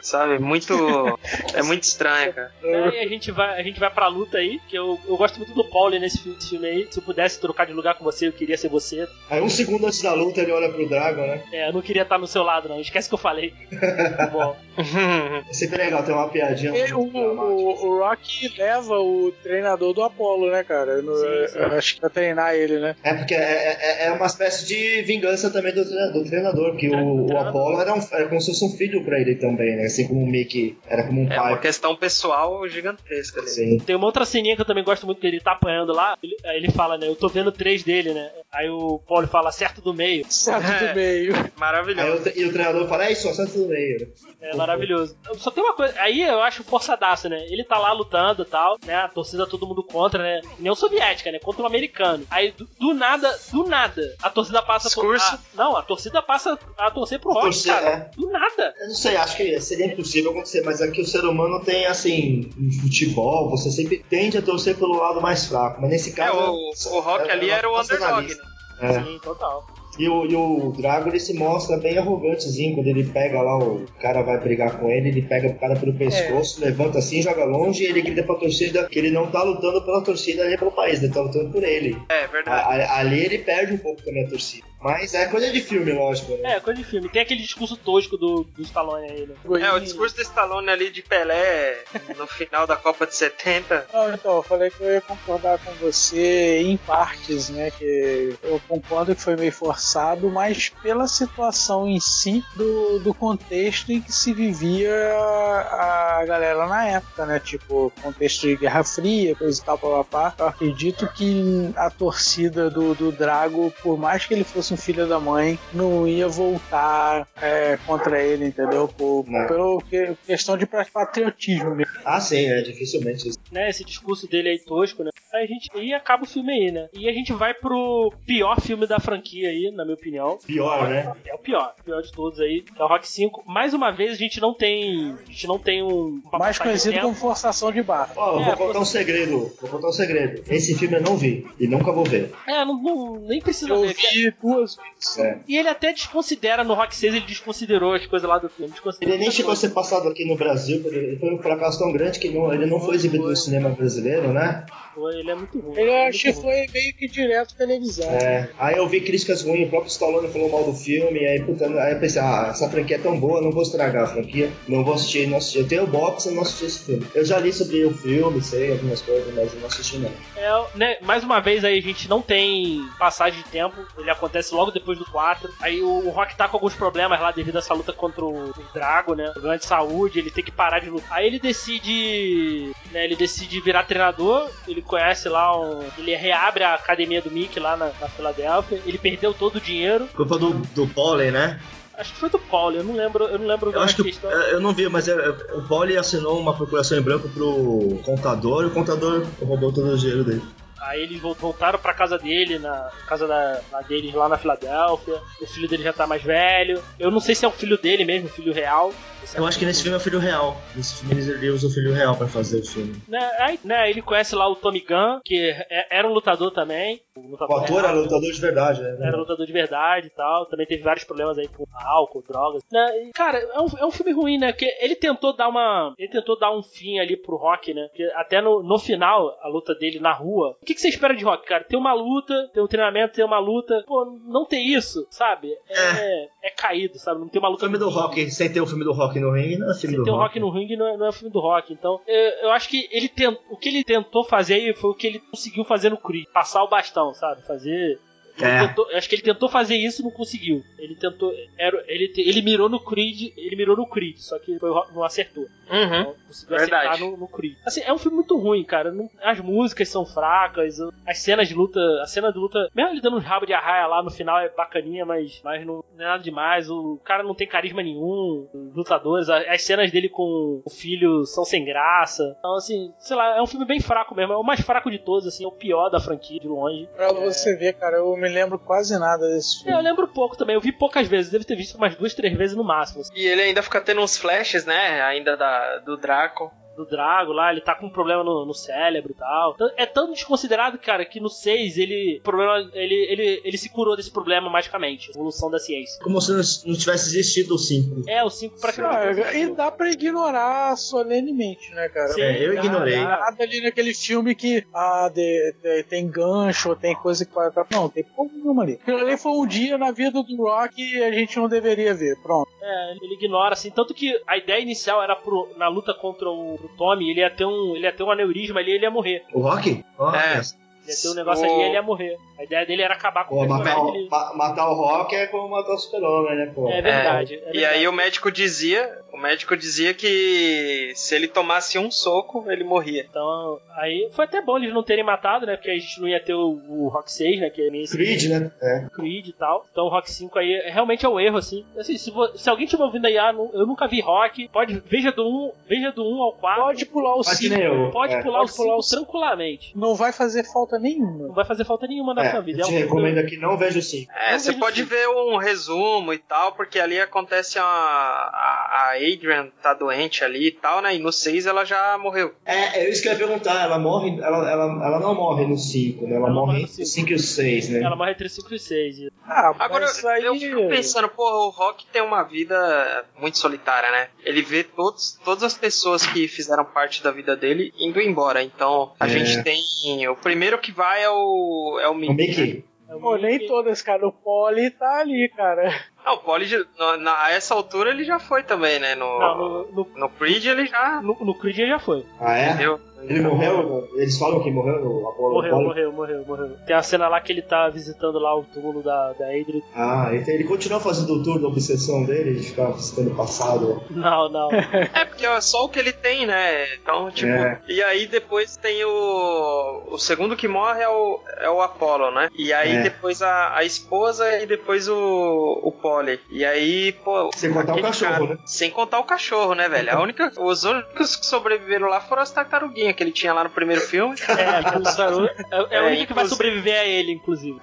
B: Sabe? Muito... é muito estranho, cara.
A: É, e a gente vai, a gente vai pra luta aí, que eu, eu gosto muito do Pauli nesse filme, filme aí. Se eu pudesse trocar de lugar com você, eu queria ser você.
D: Aí um segundo antes da luta ele olha pro Dragon, né?
A: É, eu não queria estar no seu lado, não. Esquece que eu falei. Muito bom.
D: É sempre legal ter uma piadinha.
C: E o, o, o Rock leva o treinador do Apollo, né, cara? No-
A: Sim, sim.
C: eu Acho que pra treinar ele, né?
D: É porque é, é, é uma espécie de vingança também do, do treinador, que o, o. Apollo era, um, era como se fosse um filho pra ele também, né? Assim como o Mickey era como um
B: É
D: pai.
B: uma questão pessoal gigantesca ali.
D: Sim.
A: Tem uma outra ceninha que eu também gosto muito, que ele tá apanhando lá. Ele, aí ele fala, né? Eu tô vendo três dele, né? Aí o Paulo fala certo do meio.
C: Certo
B: É.
C: do meio.
D: Aí
B: Maravilhoso.
D: o, tre- e o treinador fala, é isso, acerta no meio.
A: É maravilhoso. Só tem uma coisa, aí eu acho forçadaço, né? Ele tá lá lutando e tal, né? A torcida todo mundo contra, né? União Soviética, né? Contra o americano. Aí do, do nada, do nada, a torcida passa
B: Discurso.
A: por. a- não, a torcida passa a torcer pro Rock,
D: Torcer,
A: cara.
D: é.
A: Do nada.
D: Eu não sei, acho que seria impossível acontecer, mas é que o ser humano tem, assim, em futebol, você sempre tende a torcer pelo lado mais fraco, mas nesse
B: É,
D: caso...
B: o, o Rock
D: é-
B: ali
D: é
B: era o underdog, né?
D: É.
A: Sim, total.
D: E o, e o Drago ele se mostra bem arrogantezinho quando ele pega lá, o cara vai brigar com ele, ele pega o cara pelo pescoço, levanta assim, joga longe e ele grita pra torcida que ele não tá lutando pela torcida ali pelo país, ele tá lutando por ele.
B: É,
D: A-
B: verdade.
D: a- ali ele perde um pouco também a torcida. Mas é coisa de filme, lógico, né?
A: É, coisa de filme. Tem aquele discurso tosco do, do Stallone aí, né?
B: É, o discurso do Stallone ali de Pelé no final da Copa de 70.
C: Não, então, eu falei que eu ia concordar com você em partes, né? Que eu concordo que foi meio forçado, mas pela situação em si, do, do contexto em que se vivia a galera na época, né? Tipo, contexto de Guerra Fria, coisa e tal, papapá. Eu acredito que a torcida do, do Drago, por mais que ele fosse um filho da mãe, não ia voltar é, contra ele, entendeu? Por,
D: Não.
C: pelo que, questão de patriotismo mesmo.
D: Ah, sim, é dificilmente isso.
A: né, esse discurso dele aí tosco, né? Aí a gente e acaba o filme aí, né? E a gente vai pro pior filme da franquia aí, na minha opinião.
D: Pior, né?
A: É o pior, pior de todos aí, que é o Rock 5. Mais uma vez a gente não tem, a gente não tem um
C: Mais conhecido como forçação de barra.
D: Ó, eu
A: É,
D: vou contar um segredo, vou contar um segredo. Esse filme eu não vi e nunca vou ver.
A: É, não, não- nem precisa
C: Eu
A: ver.
C: vi duas vezes.
D: É.
A: E ele até desconsidera no Rock 6, ele desconsiderou as coisas lá do filme.
D: Ele nem chegou a ser passado aqui no Brasil, porque ele foi um fracasso tão grande que não- ele não foi exibido no cinema brasileiro, né?
A: Foi, Ele é muito ruim.
C: Ele
A: é
C: acho que
A: ruim.
C: foi meio que direto televisão.
D: É, aí eu vi críticas ruins, o próprio Stallone falou mal do filme, aí, puta, aí eu pensei, ah, essa franquia é tão boa, não vou estragar a franquia, não vou assistir, não assisti. Eu tenho o box e não assisti esse filme. Eu já li sobre o filme, sei algumas coisas, mas eu não assisti não.
A: É, né, mais uma vez aí a gente não tem passagem de tempo, ele acontece logo depois do 4. Aí o, o Rock tá com alguns problemas lá devido a essa luta contra o, o Drago, né? Problema de saúde, ele tem que parar de lutar. Aí ele decide, né, ele decide virar treinador, ele conhece lá um, ele reabre a academia do Mickey lá na, na Filadélfia, ele perdeu todo o dinheiro.
D: Culpa do, do Pollen, né?
A: Acho que foi do Paulo, eu não lembro, eu não lembro
D: Eu acho que
A: questão.
D: eu não vi, mas é- o Polly assinou uma procuração em branco pro contador e o contador roubou todo o dinheiro dele.
A: Aí eles vol- voltaram pra casa dele, na casa da, da deles lá na Filadélfia. O filho dele já tá mais velho. Eu não sei se é o filho dele mesmo, o filho real. É
D: Eu acho que nesse filme é o filho real. Nesse filme eles- ele usa o filho real pra fazer o filme.
A: Né, aí, né, ele conhece lá o Tommy Gunn, que é- era um lutador também. Um
D: O
A: lutador
D: ator era
A: real,
D: lutador de verdade, né?
A: Era lutador de verdade e tal. Também teve vários problemas aí com álcool, drogas. Né, e, cara, é um, é um filme ruim, né? Porque ele tentou dar uma. Ele tentou dar um fim ali pro Rock, né? Porque até no, no final, a luta dele na rua. O que, que você espera de Rock, cara? Tem uma luta, tem um treinamento, tem uma luta. Pô, não ter isso, sabe? É, é. caído, sabe? Não tem uma
D: O
A: luta
D: filme do rock, sem ter o filme do rock no ringue, não é filme
A: Se
D: do
A: tem o
D: rock.
A: rock no ringue, não é, não é filme do rock. Então, eu, eu acho que ele tent, o que ele tentou fazer aí foi o que ele conseguiu fazer no Creed. Passar o bastão, sabe? Fazer. Ele
D: É.
A: tentou- eu acho que ele tentou fazer isso e não conseguiu. Ele tentou. Era, ele, ele mirou no Creed. Ele mirou no Creed, só que foi, não acertou.
B: Uhum.
A: Não conseguiu
B: Verdade.
A: acertar no, no Creed. Assim, é um filme muito ruim, cara. Não- as músicas são fracas, as cenas de luta. A cena de luta. Mesmo ele dando uns rabos de arraia lá no final é bacaninha, mas, mas não, não é nada demais. O cara não tem carisma nenhum. Os lutadores, a- as cenas dele com o filho são sem graça. Então, assim, sei lá, é um filme bem fraco mesmo. É o mais fraco de todos, assim, é o pior da franquia, de longe.
C: Pra você ver, cara, eu me lembro quase nada desse
A: É, eu
C: filme.
A: lembro pouco também. Eu vi poucas vezes. Devo ter visto umas duas, três vezes no máximo. assim.
B: E ele ainda fica tendo uns flashes, né? Ainda da, do Draco.
A: Do Drago lá, ele tá com um problema no, no cérebro e tal. É tão desconsiderado, cara, que no 6 ele, o problema, ele, ele, ele se curou desse problema magicamente. Evolução da ciência.
D: Como se não não tivesse existido o 5.
A: É, o 5 pra
C: Ah, e dá pra ignorar solenemente, né, cara?
A: Sim,
D: É, eu ignorei.
C: Nada ali naquele filme que ah, de- de- tem gancho, tem coisa que pode. Não, tem pouco nenhuma ali. Aquilo ali foi um dia na vida do Rock e a gente não deveria ver. Pronto.
A: É, ele ignora, assim. Tanto que a ideia inicial era pro, na luta contra o Tommy, ele ia ter um, ele ia ter um aneurisma ali ele ia morrer.
D: O rock? Ó,
B: É.
A: Ia ter um negócio
B: O-
A: ali e ele ia morrer. A ideia dele era acabar com
D: Pô,
A: o
D: matar,
A: personagem
D: o,
A: dele.
D: matar o Rock é como matar o super-homem, né, pô?
A: É verdade. é
B: E
A: verdade.
B: aí o médico dizia, o médico dizia que se ele tomasse um soco, ele morria.
A: Então, aí foi até bom eles não terem matado, né? Porque a gente não ia ter o, o Rock 6, né? Que é meio
D: Creed, né? É.
A: Creed e tal. Então o Rock 5 aí é- realmente é um erro, assim. Assim, se, vo- se alguém estiver ouvindo aí, ah, não- eu nunca vi Rock, pode, veja do 1, veja do 1 ao 4.
C: Pode pular o
D: Mas que
C: 5.
D: nem eu.
A: Pode
D: é.
A: pular
C: Pode
A: o
C: pular
A: 5
C: o cinco.
A: tranquilamente.
C: Não vai fazer falta
A: Não
C: nenhuma.
A: vai fazer falta nenhuma na
D: É,
A: sua vida.
D: eu
A: É
D: te
A: um-
D: recomendo aqui, não vejo o 5.
B: É,
A: Não
B: você pode
A: sim.
B: ver um resumo e tal, porque ali acontece a, a, a Adrian tá doente ali e tal, né? E no 6 ela já morreu.
D: É, é isso que eu ia perguntar. Ela morre. Ela, ela, ela não morre no 5, né? Ela,
A: Ela morre
D: entre o
A: cinco.
D: 5 e o 6, né?
A: Ela morre entre 5 e 6.
C: Ah,
B: Agora,
C: aí...
B: eu fico pensando, pô, o Rock tem uma vida muito solitária, né? Ele vê todos, todas as pessoas que fizeram parte da vida dele indo embora. Então, a
D: É.
B: gente tem. O primeiro que vai é o, é o
D: O
B: Mickey. né?
D: Mickey.
A: É
C: Pô, nem
A: Mickey.
C: todas, cara. O Polly tá ali, cara.
B: Não, o Polly, já- na, na- a essa altura ele já foi também, né? No,
A: Não, no, no,
B: no Creed ele já.
A: no, no Creed ele já foi.
D: Ah, é?
B: Entendeu?
D: Ele morreu? Eles falam que morreu no Apollo
A: Morreu,
D: Apollo?
A: morreu, morreu, morreu. Tem a cena lá que ele tá visitando lá o túmulo da, da Adrian.
D: Ah, ele, ele continua fazendo o tour da obsessão dele, de ficar visitando o passado.
A: Não, não.
B: É, porque é só o que ele tem, né? Então, tipo.
D: É.
B: E aí depois tem o. O segundo que morre é o, é o Apollo, né? E aí
D: É.
B: depois a, a esposa e depois o, o Polly. E aí, pô.
D: Sem contar o cachorro, né?
B: Sem contar o cachorro, né, velho? A única, os únicos que sobreviveram lá foram as tartaruguinhas que ele tinha lá no primeiro filme.
A: É, a tartaruga é, é a
B: É,
A: única que vai sobreviver a ele, inclusive.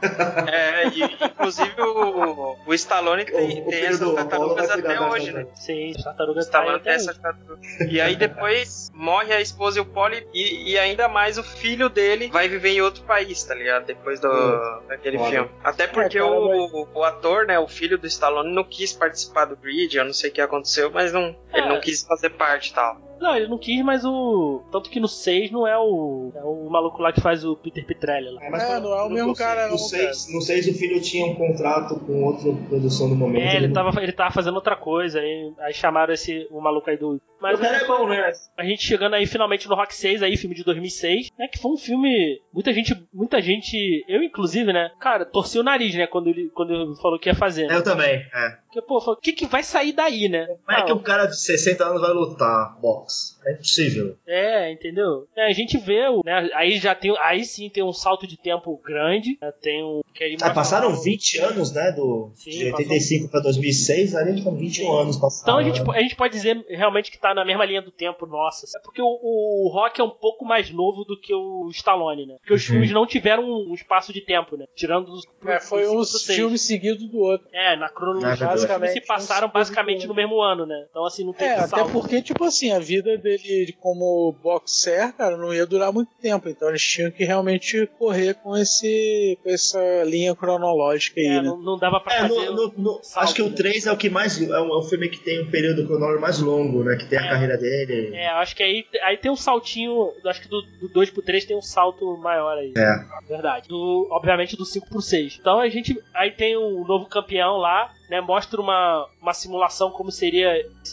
B: É, e, inclusive o, o Stallone tem,
D: O- o
B: tem
D: filho
B: essas tartarugas até hoje, né?
A: Sim, as tartarugas
B: Stallone tem
A: até hoje.
B: essas tartarugas. E aí depois morre a esposa e o Polly e, e ainda mais o filho dele vai viver em outro país, tá ligado? Depois do,
D: Hum.
B: daquele
D: Foda.
B: filme. Até porque
C: cara,
B: o, o ator, né, o filho do Stallone não quis participar do Grid, eu não sei o que aconteceu, mas não, ele
A: É.
B: não quis fazer parte e tal.
A: Não, ele não quis, mas o. Tanto que no 6 não é o. É o maluco lá que faz o Peter Petrelli lá.
D: É, mas
C: É, não é o mesmo cara, não,
D: No 6, no seis, o filho tinha um contrato com outra produção no momento.
A: É, ele
D: não-
A: tava, ele tava fazendo outra coisa, aí, aí chamaram esse o maluco aí do. Mas
D: o cara é bom, né?
A: a gente chegando aí finalmente no Rock 6 aí, filme de 2006, né, que foi um filme, muita gente, muita gente, eu inclusive, né, cara, torci o nariz, né, quando ele, quando ele falou que ia fazer, né?
D: Eu também, é.
A: Porque, pô, o que que vai sair daí, né?
D: Como é que um cara de 60 anos vai lutar boxe? É impossível.
A: É, entendeu? É, a gente vê, o- né, aí já tem, aí sim tem um salto de tempo grande, né, tem um... Que aí
D: Ah, passaram 20 anos, né? Do,
A: Sim,
D: de 85 pra 2006, ali foram 21
A: Sim.
D: anos passados.
A: Então a gente,
D: né?
A: a gente pode dizer realmente que tá na mesma linha do tempo, nossa. É porque o, o Rock é um pouco mais novo do que o Stallone, né? Porque os
D: Uhum.
A: filmes não tiveram um espaço de tempo, né? Tirando os.
C: É, foi
A: os
C: um filme seguido do outro.
A: É, na cronologia, os filmes
C: basicamente,
A: se passaram basicamente no mesmo ano, né? Então, assim, não tem
C: É, até porque, tipo assim, a vida dele de- como boxer, cara, não ia durar muito tempo. Então eles tinham que realmente correr com, esse, com essa linha cronológica aí,
A: É,
C: né?
A: não, não dava pra
D: É,
A: fazer.
D: no- no- no-
A: salto,
D: acho que o
A: né?
D: 3 é o que mais. É o, é o filme que tem um período cronológico mais longo, né? Que tem a
A: É.
D: carreira dele.
A: É, acho que aí, aí tem um saltinho. Acho que do, do 2 pro 3 tem um salto maior aí.
D: É.
A: Verdade. Do, obviamente do 5 pro 6. Então a gente. Aí tem um novo campeão lá, né? Mostra uma, uma simulação como seria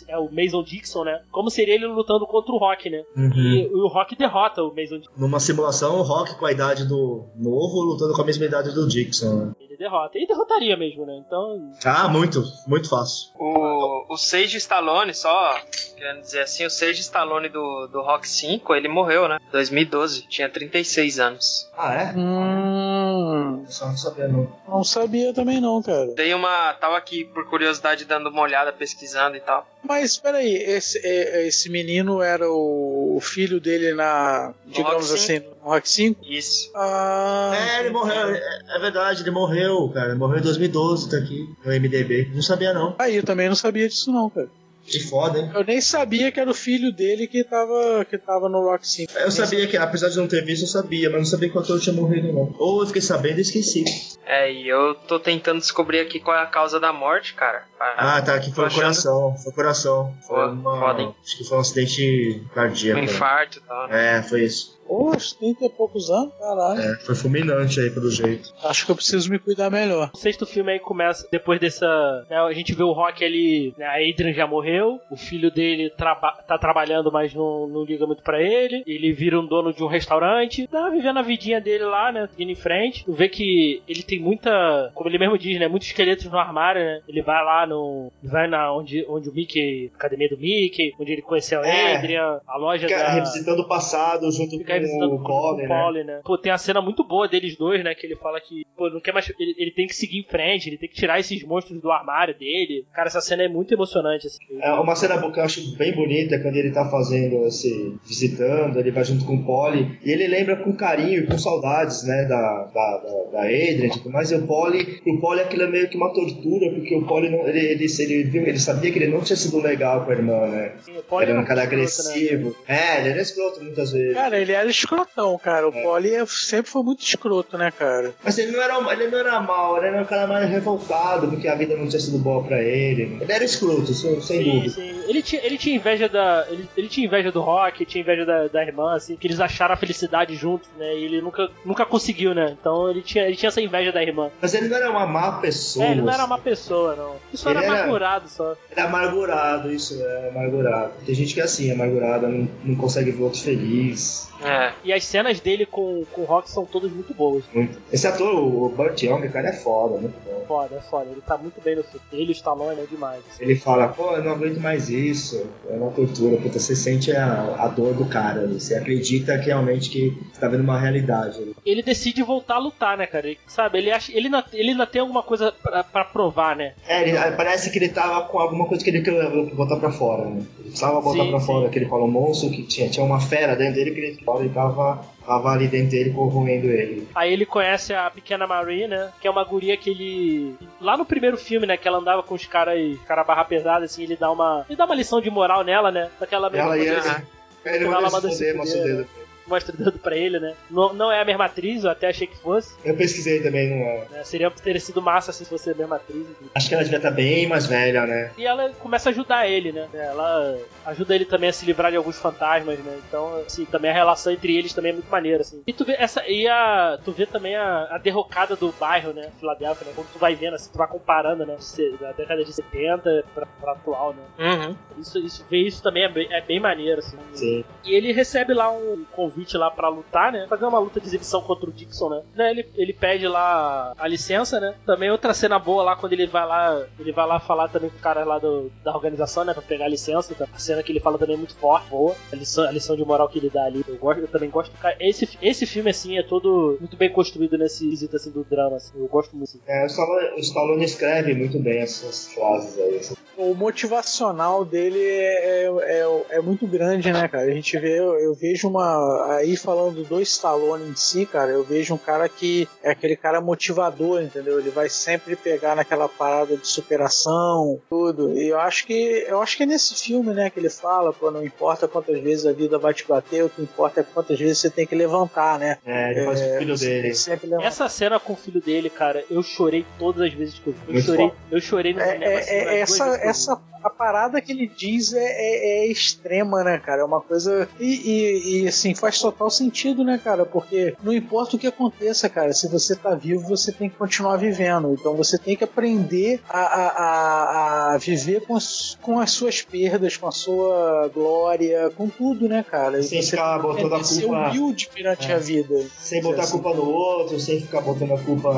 A: é, o Mason Dixon, né? Como seria ele lutando contra o Rock, né?
D: Uhum.
A: E, o Rock derrota o Mason Dixon.
D: Numa simulação, o Rock com a idade do novo lutando com a mesma idade do Dixon. Né?
A: Ele derrota. E derrotaria mesmo, né? Então.
D: Ah, muito, muito fácil.
B: O, o Sage Stallone, só querendo dizer assim, o Sage Stallone do, do Rock 5, ele morreu, né? 2012, tinha 36 anos.
D: Ah, é?
C: Hum,
D: Só não sabia, não.
C: não sabia também não, cara.
B: Dei uma. Tava aqui por curiosidade dando uma olhada, pesquisando e tal.
C: Mas espera aí, esse, é- esse menino era o, filho dele na, digamos
B: Rock
C: assim, no Rock 5?
B: Isso.
C: Ah,
D: É, ele morreu, é, é verdade, ele morreu, cara. Ele morreu em 2012, tá aqui no MDB. Não sabia, não.
C: Aí eu também não sabia disso não, cara.
D: Que foda, hein?
C: Eu nem sabia que era o filho dele que tava, que tava no Rock 5.
D: Eu sabia que, apesar de não ter visto, eu sabia, mas não sabia que o ator tinha morrido, não. Ou eu fiquei sabendo e esqueci.
B: É, e eu tô tentando descobrir aqui qual é a causa da morte, cara.
D: Ah, tá, aqui foi o
B: achando-
D: coração. Foi o coração. Foi uma,
B: foda,
D: acho que foi um acidente cardíaco.
B: Um
D: né?
B: infarto e tal. né?
D: É, foi isso.
C: Poxa, 30 e poucos anos, caralho.
D: É, foi fulminante aí, pelo jeito.
C: Acho que eu preciso me cuidar melhor.
A: O sexto filme aí começa depois dessa. né, a gente vê o Rock ali. Né, a Adrian já morreu. O filho dele traba- tá trabalhando, mas não, não liga muito pra ele. Ele vira um dono de um restaurante. Tá vivendo a vidinha dele lá, né? Seguindo em frente. Tu vê que ele tem muita. Como ele mesmo diz, né? Muitos esqueletos no armário, né? Ele vai lá no. Vai na onde, onde o Mickey. Academia do Mickey. Onde ele conheceu a
D: É.
A: Adrian. A loja
D: Fica
A: da.
D: revisitando o passado junto
A: Fica
D: com o Colin, né?
A: Né? Pô, tem a cena muito boa deles dois, né? Que ele fala que, pô, não quer mais. Ele, ele tem que seguir em frente, ele tem que tirar esses monstros do armário dele. Cara, essa cena é muito emocionante, assim.
D: É uma cena que eu acho bem bonita é quando ele tá fazendo esse. visitando, ele vai junto com o Polly e ele lembra com carinho e com saudades, né, da, da, da, da Adrian e tudo mais. E o Polly, pro Polly aquilo é meio que uma tortura, porque o Polly não, ele, ele, ele, viu, ele sabia que ele não tinha sido legal com a irmã, né?
A: Assim, o Polly
D: Era um cara
A: escroto, né?
D: agressivo. É, ele era escroto muitas vezes.
C: Cara, ele era escrotão, cara. O
D: É.
C: Polly sempre foi muito escroto, né, cara?
D: Mas ele não, era, ele não era mal, ele era um cara mais revoltado porque a vida não tinha sido boa pra ele. Ele era escroto, sem, sem
A: Sim,
D: dúvida.
A: sim. Ele tinha, ele tinha inveja da. Ele, ele tinha inveja do Rock, tinha inveja da, da irmã, assim, que eles acharam a felicidade juntos, né? E ele nunca, nunca conseguiu, né? Então ele tinha, ele tinha essa inveja da irmã.
D: Mas ele não era uma má pessoa.
A: É, ele não era uma pessoa, não. Ele só era
D: era-
A: amargurado só.
D: É amargurado, isso, é amargurado. Tem gente que é assim, amargurada, não, não consegue ver outro feliz.
B: É.
A: E as cenas dele com, com o Rock são todas muito boas.
D: Muito. Esse ator, o Burt Young, cara, é foda, muito bom.
A: Foda, é foda. Ele tá muito bem no filme. Ele e o Stallone é demais. assim.
D: Ele fala, pô, eu não aguento mais isso. É uma tortura, puta, você sente a, a dor do cara, ali. você acredita que realmente que você tá vendo uma realidade.
A: Ele decide voltar a lutar, né, cara? Ele, sabe, ele acha. Ele ainda, ele ainda tem alguma coisa pra, pra provar, né?
D: É, ele- parece que ele tava com alguma coisa que ele queria botar pra fora, né? Ele precisava botar
A: Sim,
D: pra
A: sim.
D: fora aquele falou monstro que tinha, tinha uma fera dentro dele que ele ele tava, tava ali dentro dele corroendo ele.
A: Aí ele conhece a pequena Marie, né? Que é uma guria que ele. Lá no primeiro filme, né? Que ela andava com os caras, cara barra pesada, assim, ele dá uma. Ele dá uma lição de moral nela, né? Só que ela
D: Ela ia.
A: mostra-
D: Ele
A: Ela
D: mandou
A: manda
D: se fuder,
A: fuder. Mostra o dedo pra ele, né? Não, não é a mesma atriz, eu até achei que fosse.
D: Eu pesquisei também, não é.
A: né? Seria teria sido massa assim, se fosse a mesma atriz. enfim.
D: Acho que ela devia estar bem mais velha, né?
A: E ela começa a ajudar ele, né? Ela ajuda ele também a se livrar de alguns fantasmas, né? Então, assim, também a relação entre eles também é muito maneira, assim. E tu vê essa. E a. Tu vê também a, a derrocada do bairro, né? Filadélfia, né? Quando tu vai vendo, assim, tu vai comparando, né? Da década de 70 pra, pra atual, né?
B: Uhum.
A: Isso, isso, ver isso também é bem, é bem maneiro, assim.
D: Sim.
A: E ele recebe lá um convite lá pra lutar, né? Fazer uma luta de exibição contra o Dixon, né? Né, Ele, ele pede lá a licença, né? Também outra cena boa lá quando ele vai lá, ele vai lá falar também com o cara lá do, da organização, né? Pra pegar a licença. Tá? A cena que ele fala também é muito forte, boa. A lição, a lição de moral que ele dá ali. Eu, gosto, eu também gosto. Cara, esse, esse filme, assim, é todo muito bem construído nesse quesito, assim, do drama, assim. Eu gosto muito.
D: É, o Stallone, escreve muito bem essas frases aí.
C: O motivacional dele é, é, é muito grande, né, cara? A gente vê, eu, eu vejo uma. Aí falando do Stallone em si, cara, eu vejo um cara que é aquele cara motivador, entendeu? Ele vai sempre pegar naquela parada de superação, tudo. E eu acho que eu acho que é nesse filme, né, que ele fala, pô, não importa quantas vezes a vida vai te bater, o que importa é quantas vezes você tem que levantar, né?
D: É, ele faz o filho dele.
C: que sempre levantar.
A: Essa cena com o filho dele, cara, eu chorei todas as vezes que eu vi. Eu
D: Muito
A: chorei, eu chorei no
C: É,
A: cinema.
C: é-
A: assim,
C: é- essa, essa a parada que ele diz é, é- é extrema, né, cara? É uma coisa. E, e- e, assim, faz total sentido, né, cara? Porque não importa o que aconteça, cara, se você tá vivo, você tem que continuar vivendo. Então você tem que aprender a, a- a- a viver com as, com as suas perdas, com a sua glória, com tudo, né, cara?
D: Sem
C: você
D: ficar botando a
C: aprender ser
D: culpa-
C: humilde perante
D: É.
C: a vida.
D: Sem botar a
C: Assim.
D: culpa no outro, sem ficar botando a culpa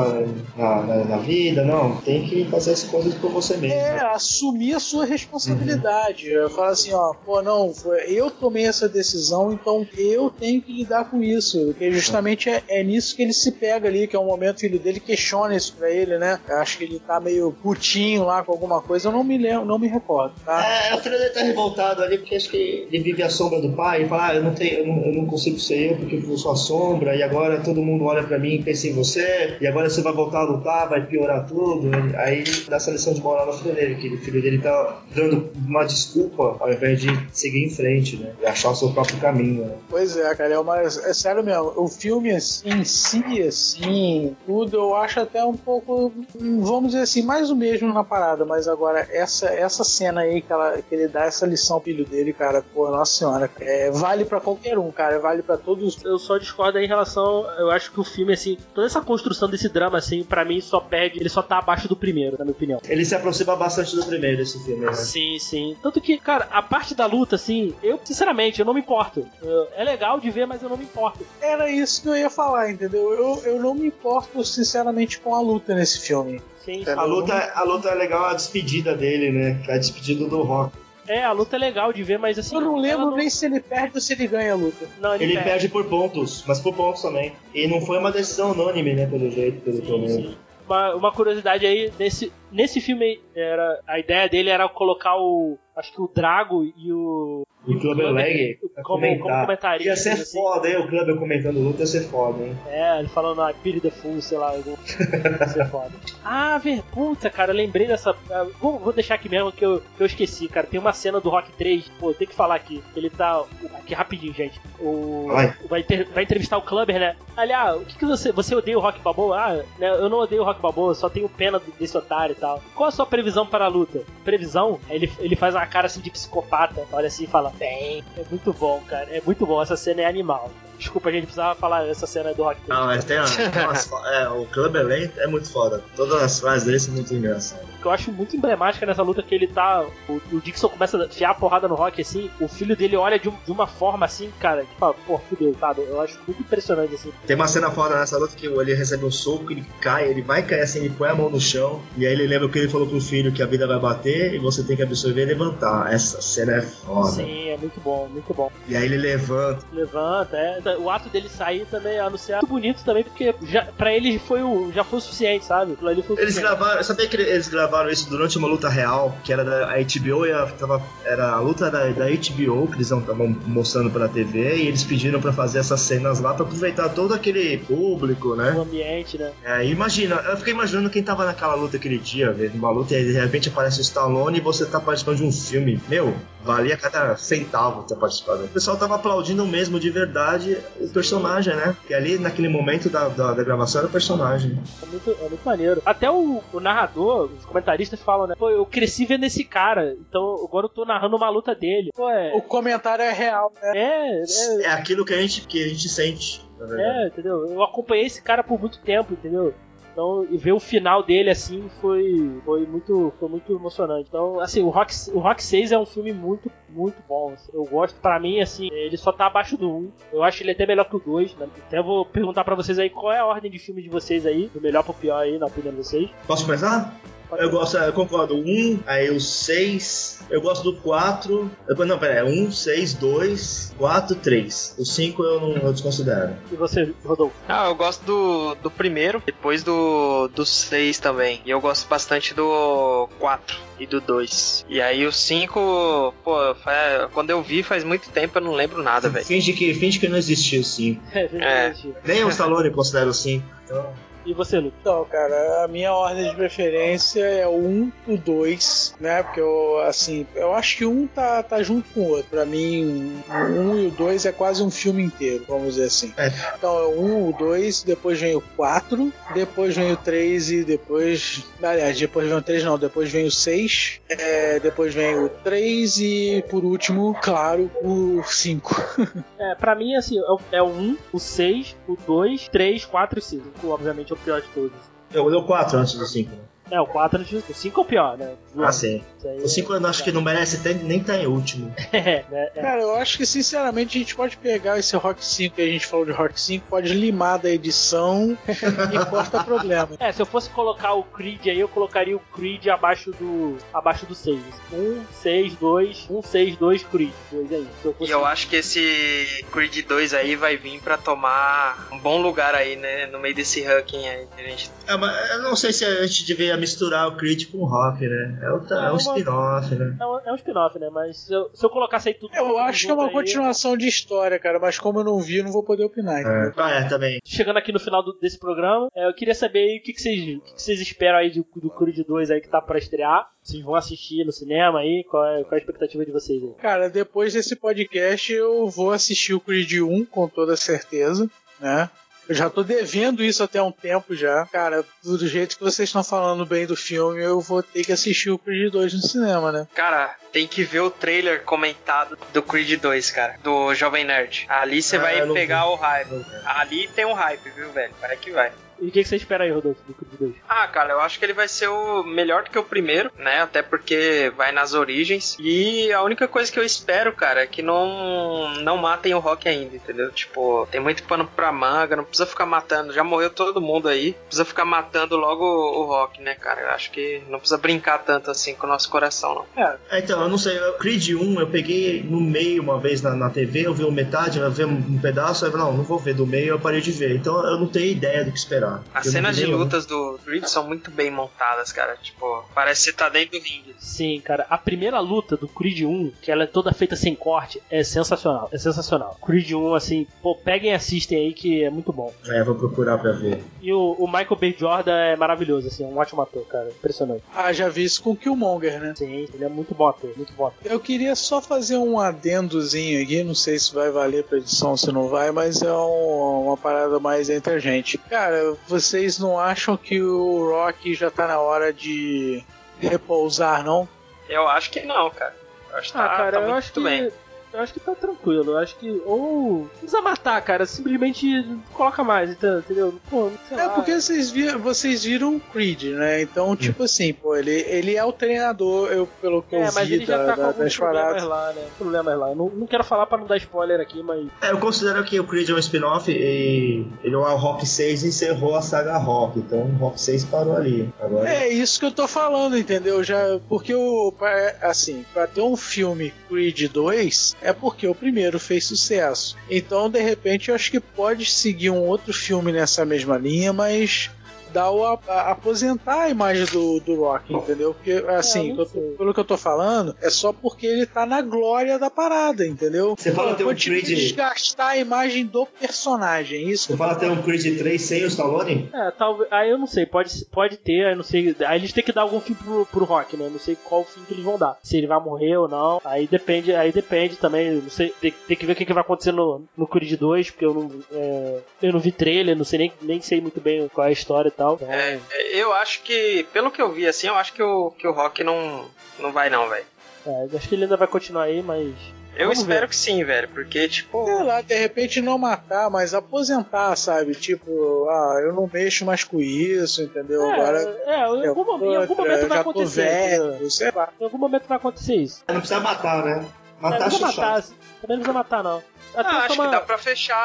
D: na, na, na vida, não. Tem que fazer as coisas por você mesmo.
C: É, assumir a sua responsabilidade. Eu falo assim, ó, pô, não, eu tomei essa decisão, então eu tenho que lidar com isso. Porque justamente é, é nisso que ele se pega ali, que é o momento que o filho dele questiona isso pra ele, né? Eu acho que ele tá meio putinho lá com alguma coisa, eu não me lembro, não me recordo, tá?
D: É, o filho dele tá revoltado ali porque acho que ele vive a sombra do pai e fala, ah, eu não, tenho, eu, não, eu não consigo ser eu porque eu sou a sombra e agora todo mundo olha pra mim e pensa em você e agora você vai voltar a lutar, vai piorar tudo. Aí dá essa lição de moral no filho dele, que o filho ele tá dando uma desculpa ao invés de seguir em frente, né? E achar o seu próprio caminho, né?
C: Pois é, cara, é, uma, é sério mesmo. O filme assim, em si, assim, tudo, eu acho até um pouco, vamos dizer assim, mais o mesmo na parada, mas agora essa, essa cena aí que, ela, que ele dá essa lição ao filho dele, cara, pô, nossa senhora, é, vale pra qualquer um, cara, vale pra todos.
A: Eu só discordo aí em relação. Eu acho que o filme, assim, toda essa construção desse drama, assim, pra mim só perde. Ele só tá abaixo do primeiro, na minha opinião.
D: Ele se aproxima bastante do primeiro, esse filme, né?
A: Sim, sim. Tanto que, cara, a parte da luta, assim, eu, sinceramente, eu não me importo. Eu- é legal de ver, mas eu não me importo.
C: Era isso que eu ia falar, entendeu? Eu, eu não me importo, sinceramente, com a luta nesse filme.
A: Sim,
C: É,
D: A luta, a luta é legal, a despedida dele, né? A despedida do Rock.
A: É, a luta é legal de ver, mas assim.
C: Eu não lembro nem se ele perde ou se ele ganha a luta.
A: Não, ele,
D: Ele
A: perde.
D: perde por pontos, mas por pontos também. E não foi uma decisão unânime, né? Pelo jeito, pelo
A: Sim,
D: lembro.
A: sim. Uma, uma curiosidade aí, nesse, nesse filme era, a ideia dele era colocar o. Acho que o Drago e o.
D: O Clubber Leg pra
A: como,
D: comentar.
A: como comentarista.
D: Ia ser
A: assim.
D: foda, hein? O Clubber comentando luta ia ser foda, hein?
A: É, ele falando a Piri the Fool, sei lá, algum. Ia ser foda. Ah, ver, puta, cara, lembrei dessa. ah, Vou, vou deixar aqui mesmo que eu, que eu esqueci, cara. Tem uma cena do Rock 3, pô, tem que falar aqui. Ele tá. Aqui rapidinho, gente. O.
D: Vai.
A: Vai, ter- vai entrevistar o Clubber, né? Aliás, o que, que você. Você odeia o Rock Balboa? Ah, né, eu não odeio o Rock Balboa, só tenho pena do- desse otário e tal. Qual a sua previsão para a luta? Previsão? Ele, ele faz uma cara assim de psicopata, olha assim e fala: Bem, é muito bom, cara. É muito bom, essa cena é animal. Desculpa, a gente precisava falar essa cena do Rock 3.
D: Não, mas tem, tem umas, é, o Clubber Leg é muito foda. Todas as frases dele são muito engraçadas.
A: que eu acho muito emblemática nessa luta que ele tá. O, o Dixon começa a enfiar a porrada no Rock assim, o filho dele olha de, um- de uma forma assim, cara, que fala, pô, fudeu, sabe? Eu acho muito impressionante assim.
D: Tem uma cena foda nessa luta que ele recebe um soco, ele cai, ele vai cair assim, ele põe a mão no chão, e aí ele lembra o que ele falou pro filho que a vida vai bater e você tem que absorver e levantar. Essa cena é foda.
A: Sim, é muito bom, muito bom.
D: E aí ele levanta.
A: Levanta, é. O ato dele sair também anunciado muito bonito também, porque já, pra ele foi o, já foi o suficiente, sabe? Ali foi o
D: Eles
A: suficiente.
D: gravaram, sabia que eles gravaram isso durante uma luta real, que era da a HBO e a, tava, era a luta da, da HBO que eles estavam mostrando pela TV e eles pediram pra fazer essas cenas lá pra aproveitar todo aquele público, né?
A: O ambiente, né?
D: É, imagina, eu fiquei imaginando quem tava naquela luta aquele dia, uma luta e aí de repente aparece o Stallone e você tá participando de um filme. Meu, valia cada centavo ter participado. O pessoal tava aplaudindo mesmo de verdade o personagem, né? E ali naquele momento da, da, da gravação era o personagem.
A: É muito, é muito maneiro. Até o, o narrador, os comentaristas falam, né? Pô, eu cresci vendo esse cara, então agora eu tô narrando uma luta dele. Pô, é.
C: O comentário é real, né?
A: É, é,
D: É aquilo que a gente, que a gente sente, na verdade.
A: É, entendeu? Eu acompanhei esse cara por muito tempo, entendeu? Então, e ver o final dele assim foi, foi muito foi muito emocionante. Então, assim, o Rock, o Rock 6 é um filme muito, muito bom. Eu gosto, pra mim, assim, ele só tá abaixo do 1. Eu acho ele até melhor que o 2. Né? Até vou perguntar pra vocês aí qual é a ordem de filme de vocês aí, do melhor pro pior aí, na opinião de vocês.
D: Posso começar? Eu gosto, eu concordo. O 1, aí o 6. Eu gosto do 4. eu- Não, pera, é 1, 6, 2, 4, 3. O 5 eu não eu desconsidero.
A: E você, Rodolfo?
B: Ah, eu gosto do, do primeiro, depois do, do 6 também. E eu gosto bastante do 4 e do 2. E aí o 5, pô, fa- quando eu vi faz muito tempo eu não lembro nada, velho.
D: Finge que, finge que não existiu o 5.
A: É, verdade.
D: Nem o Stallone considera o 5. Então,
A: E você, Luke?
C: Então, cara, a minha ordem de preferência é o 1, o 2, né? Porque eu, assim, eu acho que um tá, tá junto com o outro. Pra mim, o 1 e o 2 é quase um filme inteiro, vamos dizer assim.
D: É.
C: Então, é o 1, o 2, depois vem o 4, depois vem o 3 e depois. Aliás, depois vem o 3, não, depois vem o 6, é, depois vem o 3 e, por último, claro, o 5.
A: É, pra mim, assim, é o- é o 1, o 6, o 2, 3, 4 e 5. Obviamente é pior de todos.
D: eu dei o 4 antes do 5.
A: É, o 4 o 5 é o pior, né?
D: Ah, sim. O 5 eu acho que não merece até, nem estar em último.
A: É, né? É.
C: Cara, eu acho que sinceramente a gente pode pegar esse Rock 5 que a gente falou de Rock 5, pode limar da edição e corta problema.
A: É, se eu fosse colocar o Creed aí, eu colocaria o Creed abaixo do abaixo do 6. 1, 6, 2, 1, 6, 2, Creed. 2 aí. Se eu
B: E
A: fosse...
B: eu acho que esse Creed 2 aí vai vir pra tomar um bom lugar aí, né? No meio desse ranking aí que a gente.
D: É, mas eu não sei se a gente devia misturar o Creed com o Rock, né? É, o, é,
A: É
D: um spin-off, né?
A: É um, é um spin-off, né? Mas se eu, se eu colocasse aí tudo.
C: Eu acho que é uma
A: aí,
C: continuação de história, cara, mas como eu não vi, eu não vou poder opinar.
D: É. Ah, é, também.
A: Chegando aqui no final do- desse programa, é, eu queria saber aí o que, que, vocês, o que, que vocês esperam aí do, do Creed 2 aí que tá pra estrear. Vocês vão assistir no cinema aí? Qual é, qual é a expectativa de vocês aí?
C: Cara, depois desse podcast eu vou assistir o Creed 1 com toda certeza, né? Eu já tô devendo isso até um tempo já. Cara, do jeito que vocês estão falando bem do filme, eu vou ter que assistir o Creed 2 no cinema, né?
B: Cara, tem que ver o trailer comentado do Creed 2, cara, do Jovem Nerd. Ali você
D: Ah,
B: vai pegar
D: vi.
B: o hype. Ali tem um hype, viu, velho? Vai que vai.
A: E o que, que você espera aí, Rodolfo, do Creed 2?
B: Ah, cara, eu acho que ele vai ser o melhor do que o primeiro, né? Até porque vai nas origens. E a única coisa que eu espero, cara, é que não não matem o Rock ainda, entendeu? Tipo, tem muito pano pra manga, não precisa ficar matando. Já morreu todo mundo aí. Precisa ficar matando logo o Rock, né, cara? Eu acho que não precisa brincar tanto assim com o nosso coração, não.
D: É, então, eu não sei, o Creed 1 eu peguei no meio uma vez na, na TV, eu vi metade, eu vi um, um pedaço, aí eu falei, não, não vou ver do meio, eu parei de ver. Então eu não tenho ideia do que esperar.
B: As
D: Eu
B: cenas de
D: nenhum.
B: lutas do Creed são muito bem montadas, cara. Tipo, parece que você tá dentro do ringue.
A: Sim, cara, a primeira luta do Creed 1, que ela é toda feita sem corte, é sensacional. É sensacional. Creed 1, assim, pô, peguem e assistem aí que é muito bom.
D: É, vou procurar pra ver.
A: E o, o Michael B. Jordan é maravilhoso, assim, é um ótimo ator, cara. Impressionante.
C: Ah, já vi isso com o Killmonger, né?
A: Sim, ele é muito bom ator, muito bom ator.
C: Eu queria só fazer um adendozinho aqui, não sei se vai valer pra edição, se não vai, mas é um- uma parada mais entre a gente. Cara, vocês não acham que o Rock já tá na hora de repousar, não?
B: Eu acho que não, cara. Eu acho que
A: Ah,
B: tá,
A: cara,
B: tá
A: eu
B: muito
A: acho que.
B: bem.
A: Eu acho que tá tranquilo. Eu acho que. Ou. Não precisa matar, cara. Simplesmente coloca mais, então, entendeu? Pô, sei
C: É
A: lá.
C: porque vocês viram, vocês viram o Creed, né? Então, tipo assim, pô, ele, ele é o treinador, eu, pelo que eu
A: É, mas
C: vi
A: ele já
C: da,
A: tá com
C: da,
A: alguns
C: das
A: problemas
C: paradas.
A: lá, né? Problemas lá. Não, não quero falar pra não dar spoiler aqui, mas.
D: É, eu considero que o Creed é um spin-off e ele é o Rock 6 e encerrou a saga Rock. Então o Rock 6 parou ali. Agora.
C: É isso que eu tô falando, entendeu? Já porque o pra- assim, para ter um filme Creed 2 é porque o primeiro fez sucesso. Então, de repente, eu acho que pode seguir um outro filme nessa mesma linha, mas dar o a- a- aposentar a imagem do, do Rock, entendeu? Porque assim,
A: É,
C: que eu tô- pelo que eu tô falando, é só porque ele tá na glória da parada, entendeu?
D: Você fala ter um Creed-
C: desgastar a imagem do personagem, isso. que
D: Você fala ter um Creed 3 sem o Stallone?
A: É, talvez. Aí eu não sei, pode, pode ter, aí não sei. Aí eles têm que dar algum fim pro, pro Rock, né? Eu não sei qual fim que eles vão dar. Se ele vai morrer ou não. Aí depende, aí depende também. Não sei. Tem, tem que ver o que, que vai acontecer no, no Creed 2, porque eu não. é, eu não vi trailer, não sei nem, nem sei muito bem qual é a história tal. Então,
B: É, eu acho que, pelo que eu vi, assim, eu acho que o, que o Rock não, não vai não, velho.
A: é, acho que ele ainda vai continuar aí, mas.
B: Eu
A: Vamos
B: espero
A: ver.
B: que sim, velho, porque, tipo...
C: Sei lá, de repente não matar, mas aposentar, sabe? Tipo, ah, eu não mexo mais com isso, entendeu?
A: É,
C: Agora.
A: é, em algum, mo- em algum
C: outra,
A: momento vai acontecer.
C: velho, sei lá.
A: Em algum momento vai acontecer isso.
D: Não precisa matar, né?
A: É,
D: Matar
A: não
D: acho
A: precisa matar, também não precisa matar, não.
B: Ah, acho
A: toma-
B: que dá pra fechar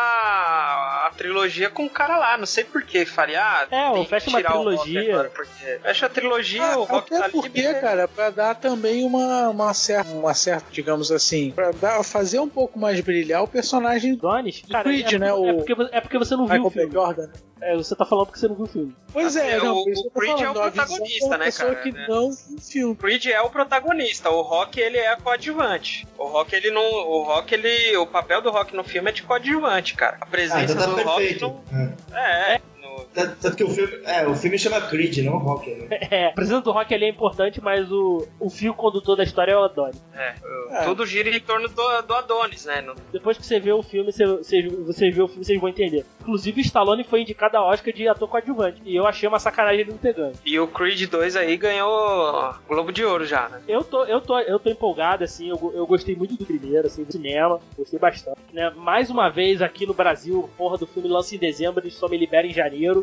B: a trilogia com o cara lá, não sei por que faria. Ah,
A: É, ou fecha uma
B: o
A: trilogia.
B: porque fecha a trilogia,
C: Ah,
B: o Rock
C: até
B: tá
C: porque,
B: livre.
C: cara, pra dar também uma, uma, certa, uma certa, digamos assim, pra dar, fazer um pouco mais brilhar o personagem do
A: Donis? Cara,
C: Creed,
A: é,
C: né,
A: é,
C: o-
A: porque, é porque você não viu
C: Michael
A: o
C: B.
A: filme.
C: Jordan.
A: É, você tá falando porque você não viu o filme.
C: Pois
B: Assim,
C: é, não,
B: o- o Creed é o
C: falando, a visão
B: protagonista,
C: uma
B: né, cara,
C: que
B: né?
C: não viu o filme.
B: Creed é o protagonista, o Rock ele é coadjuvante. O Rock ele não, o Rock ele, o papel do Rock no filme é de coadjuvante, cara. A
D: Ah,
B: presença
D: então tá
B: do Rock
D: perfeito.
B: não,
D: É.
B: é,
D: Tanto que o filme. É, o filme chama Creed, não Rock, né?
A: É, a presença do Rock ali é importante, mas o, o fio condutor da história é o Adonis.
B: é,
C: É.
B: tudo gira em torno do, do Adonis, né? No-
A: Depois que você vê o filme, você, você, você vê o filme, vocês vão entender. Inclusive, o Stallone foi indicado a Oscar de ator coadjuvante. E eu achei uma sacanagem ele não ter ganho.
B: E o Creed 2 aí ganhou Globo de Ouro já, né?
A: Eu tô, eu tô, eu tô empolgado, assim, eu, eu gostei muito do primeiro, assim, do cinema, gostei bastante. Né? Mais uma vez aqui no Brasil, porra do filme lança em dezembro e só me libera em janeiro.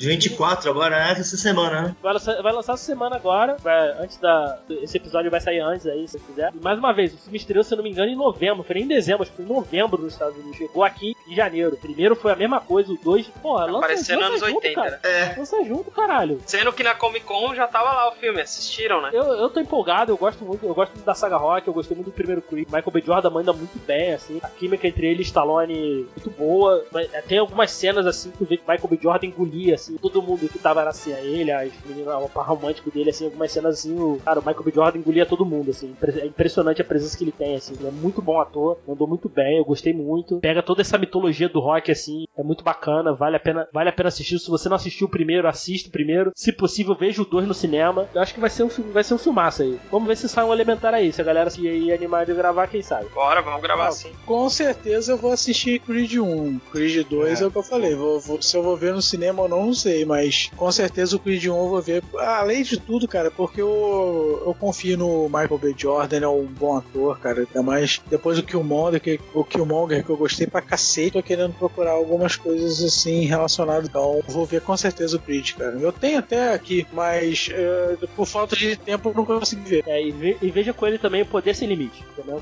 D: De 24 agora, é essa semana, né?
A: Vai lançar, vai lançar essa semana agora, vai- antes da. Esse episódio vai sair antes aí, se você quiser. E mais uma vez, o filme estreou, se eu não me engano, em novembro. Foi nem em dezembro, acho que foi em novembro nos Estados Unidos. Chegou aqui em janeiro. Primeiro foi a mesma coisa, o dois. Porra, lança,
B: parecendo
A: lança
B: anos
A: junto,
B: 80,
A: cara.
B: né?
D: É.
A: Lança junto, caralho.
B: Sendo que na Comic Con já tava lá o filme, assistiram, né?
A: Eu, eu tô empolgado, eu gosto muito, eu gosto muito da saga Rock, eu gostei muito do primeiro Creed. Michael B. Jordan manda muito bem, assim. A química entre ele e Stallone muito boa. Mas Tem algumas cenas assim que o Michael B. Jordan engolia, assim. Assim, todo mundo que tava assim, ele, as meninas, o par romântico dele, assim, algumas cenas assim, o, cara, o Michael B. Jordan engolia todo mundo, assim. É impressionante a presença que ele tem, assim. Ele é muito bom ator, mandou muito bem, eu gostei muito. Pega toda essa mitologia do rock, assim, é muito bacana, vale a pena, vale a pena assistir. Se você não assistiu o primeiro, assista o primeiro. Se possível, veja o dois no cinema. Eu acho que vai ser um, vai ser um filmaço aí. Vamos ver se sai um elementar aí. Se a galera se ir animar de gravar, quem sabe.
B: Bora, vamos gravar ah, sim.
C: Com certeza eu vou assistir Creed 1. Creed 2 é, é o que eu falei. Vou, vou, se eu vou ver no cinema ou não, não sei. Mas com certeza o Creed 1 eu vou ver. Além de tudo, cara, porque eu, eu confio no Michael B. Jordan, ele é um bom ator, cara. Ainda mais depois do Killmonger, que, o Killmonger que eu gostei pra cacete. Tô querendo procurar algumas coisas assim relacionadas. Então, vou ver com certeza o Creed, cara. Eu tenho até aqui, mas uh, por falta de tempo eu não consigo ver.
A: É, e, ve e veja com ele também Poder Sem Limite. É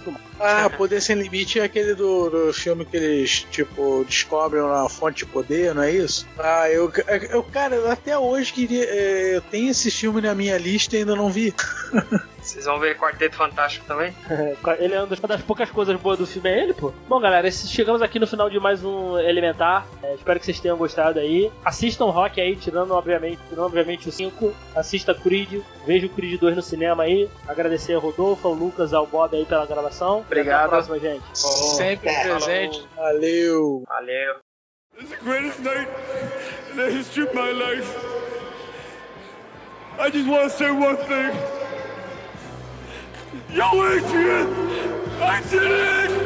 C: ah, Poder Sem Limite é aquele do, do filme que eles, tipo, descobrem na fonte de poder, não é isso? Ah, eu, eu cara, até hoje queria. É, eu tenho esse filme na minha lista e ainda não vi.
B: Vocês vão ver Quarteto Fantástico também?
A: ele é uma das poucas coisas boas do filme, é ele, pô. Bom, galera, chegamos aqui no final de mais um Elementar. É, espero que vocês tenham gostado aí. Assistam Rock aí, tirando obviamente, tirando, obviamente o 5. Assista Creed, veja o Creed 2 no cinema aí. Agradecer ao Rodolfo, ao Lucas, ao Bob aí pela gravação.
B: Obrigado. Até a
A: próxima, gente.
C: Sempre presente. Valeu.
B: Valeu.
E: It's the greatest night in the history of my life. I just want to say one thing. Yo, Adrian! I did it!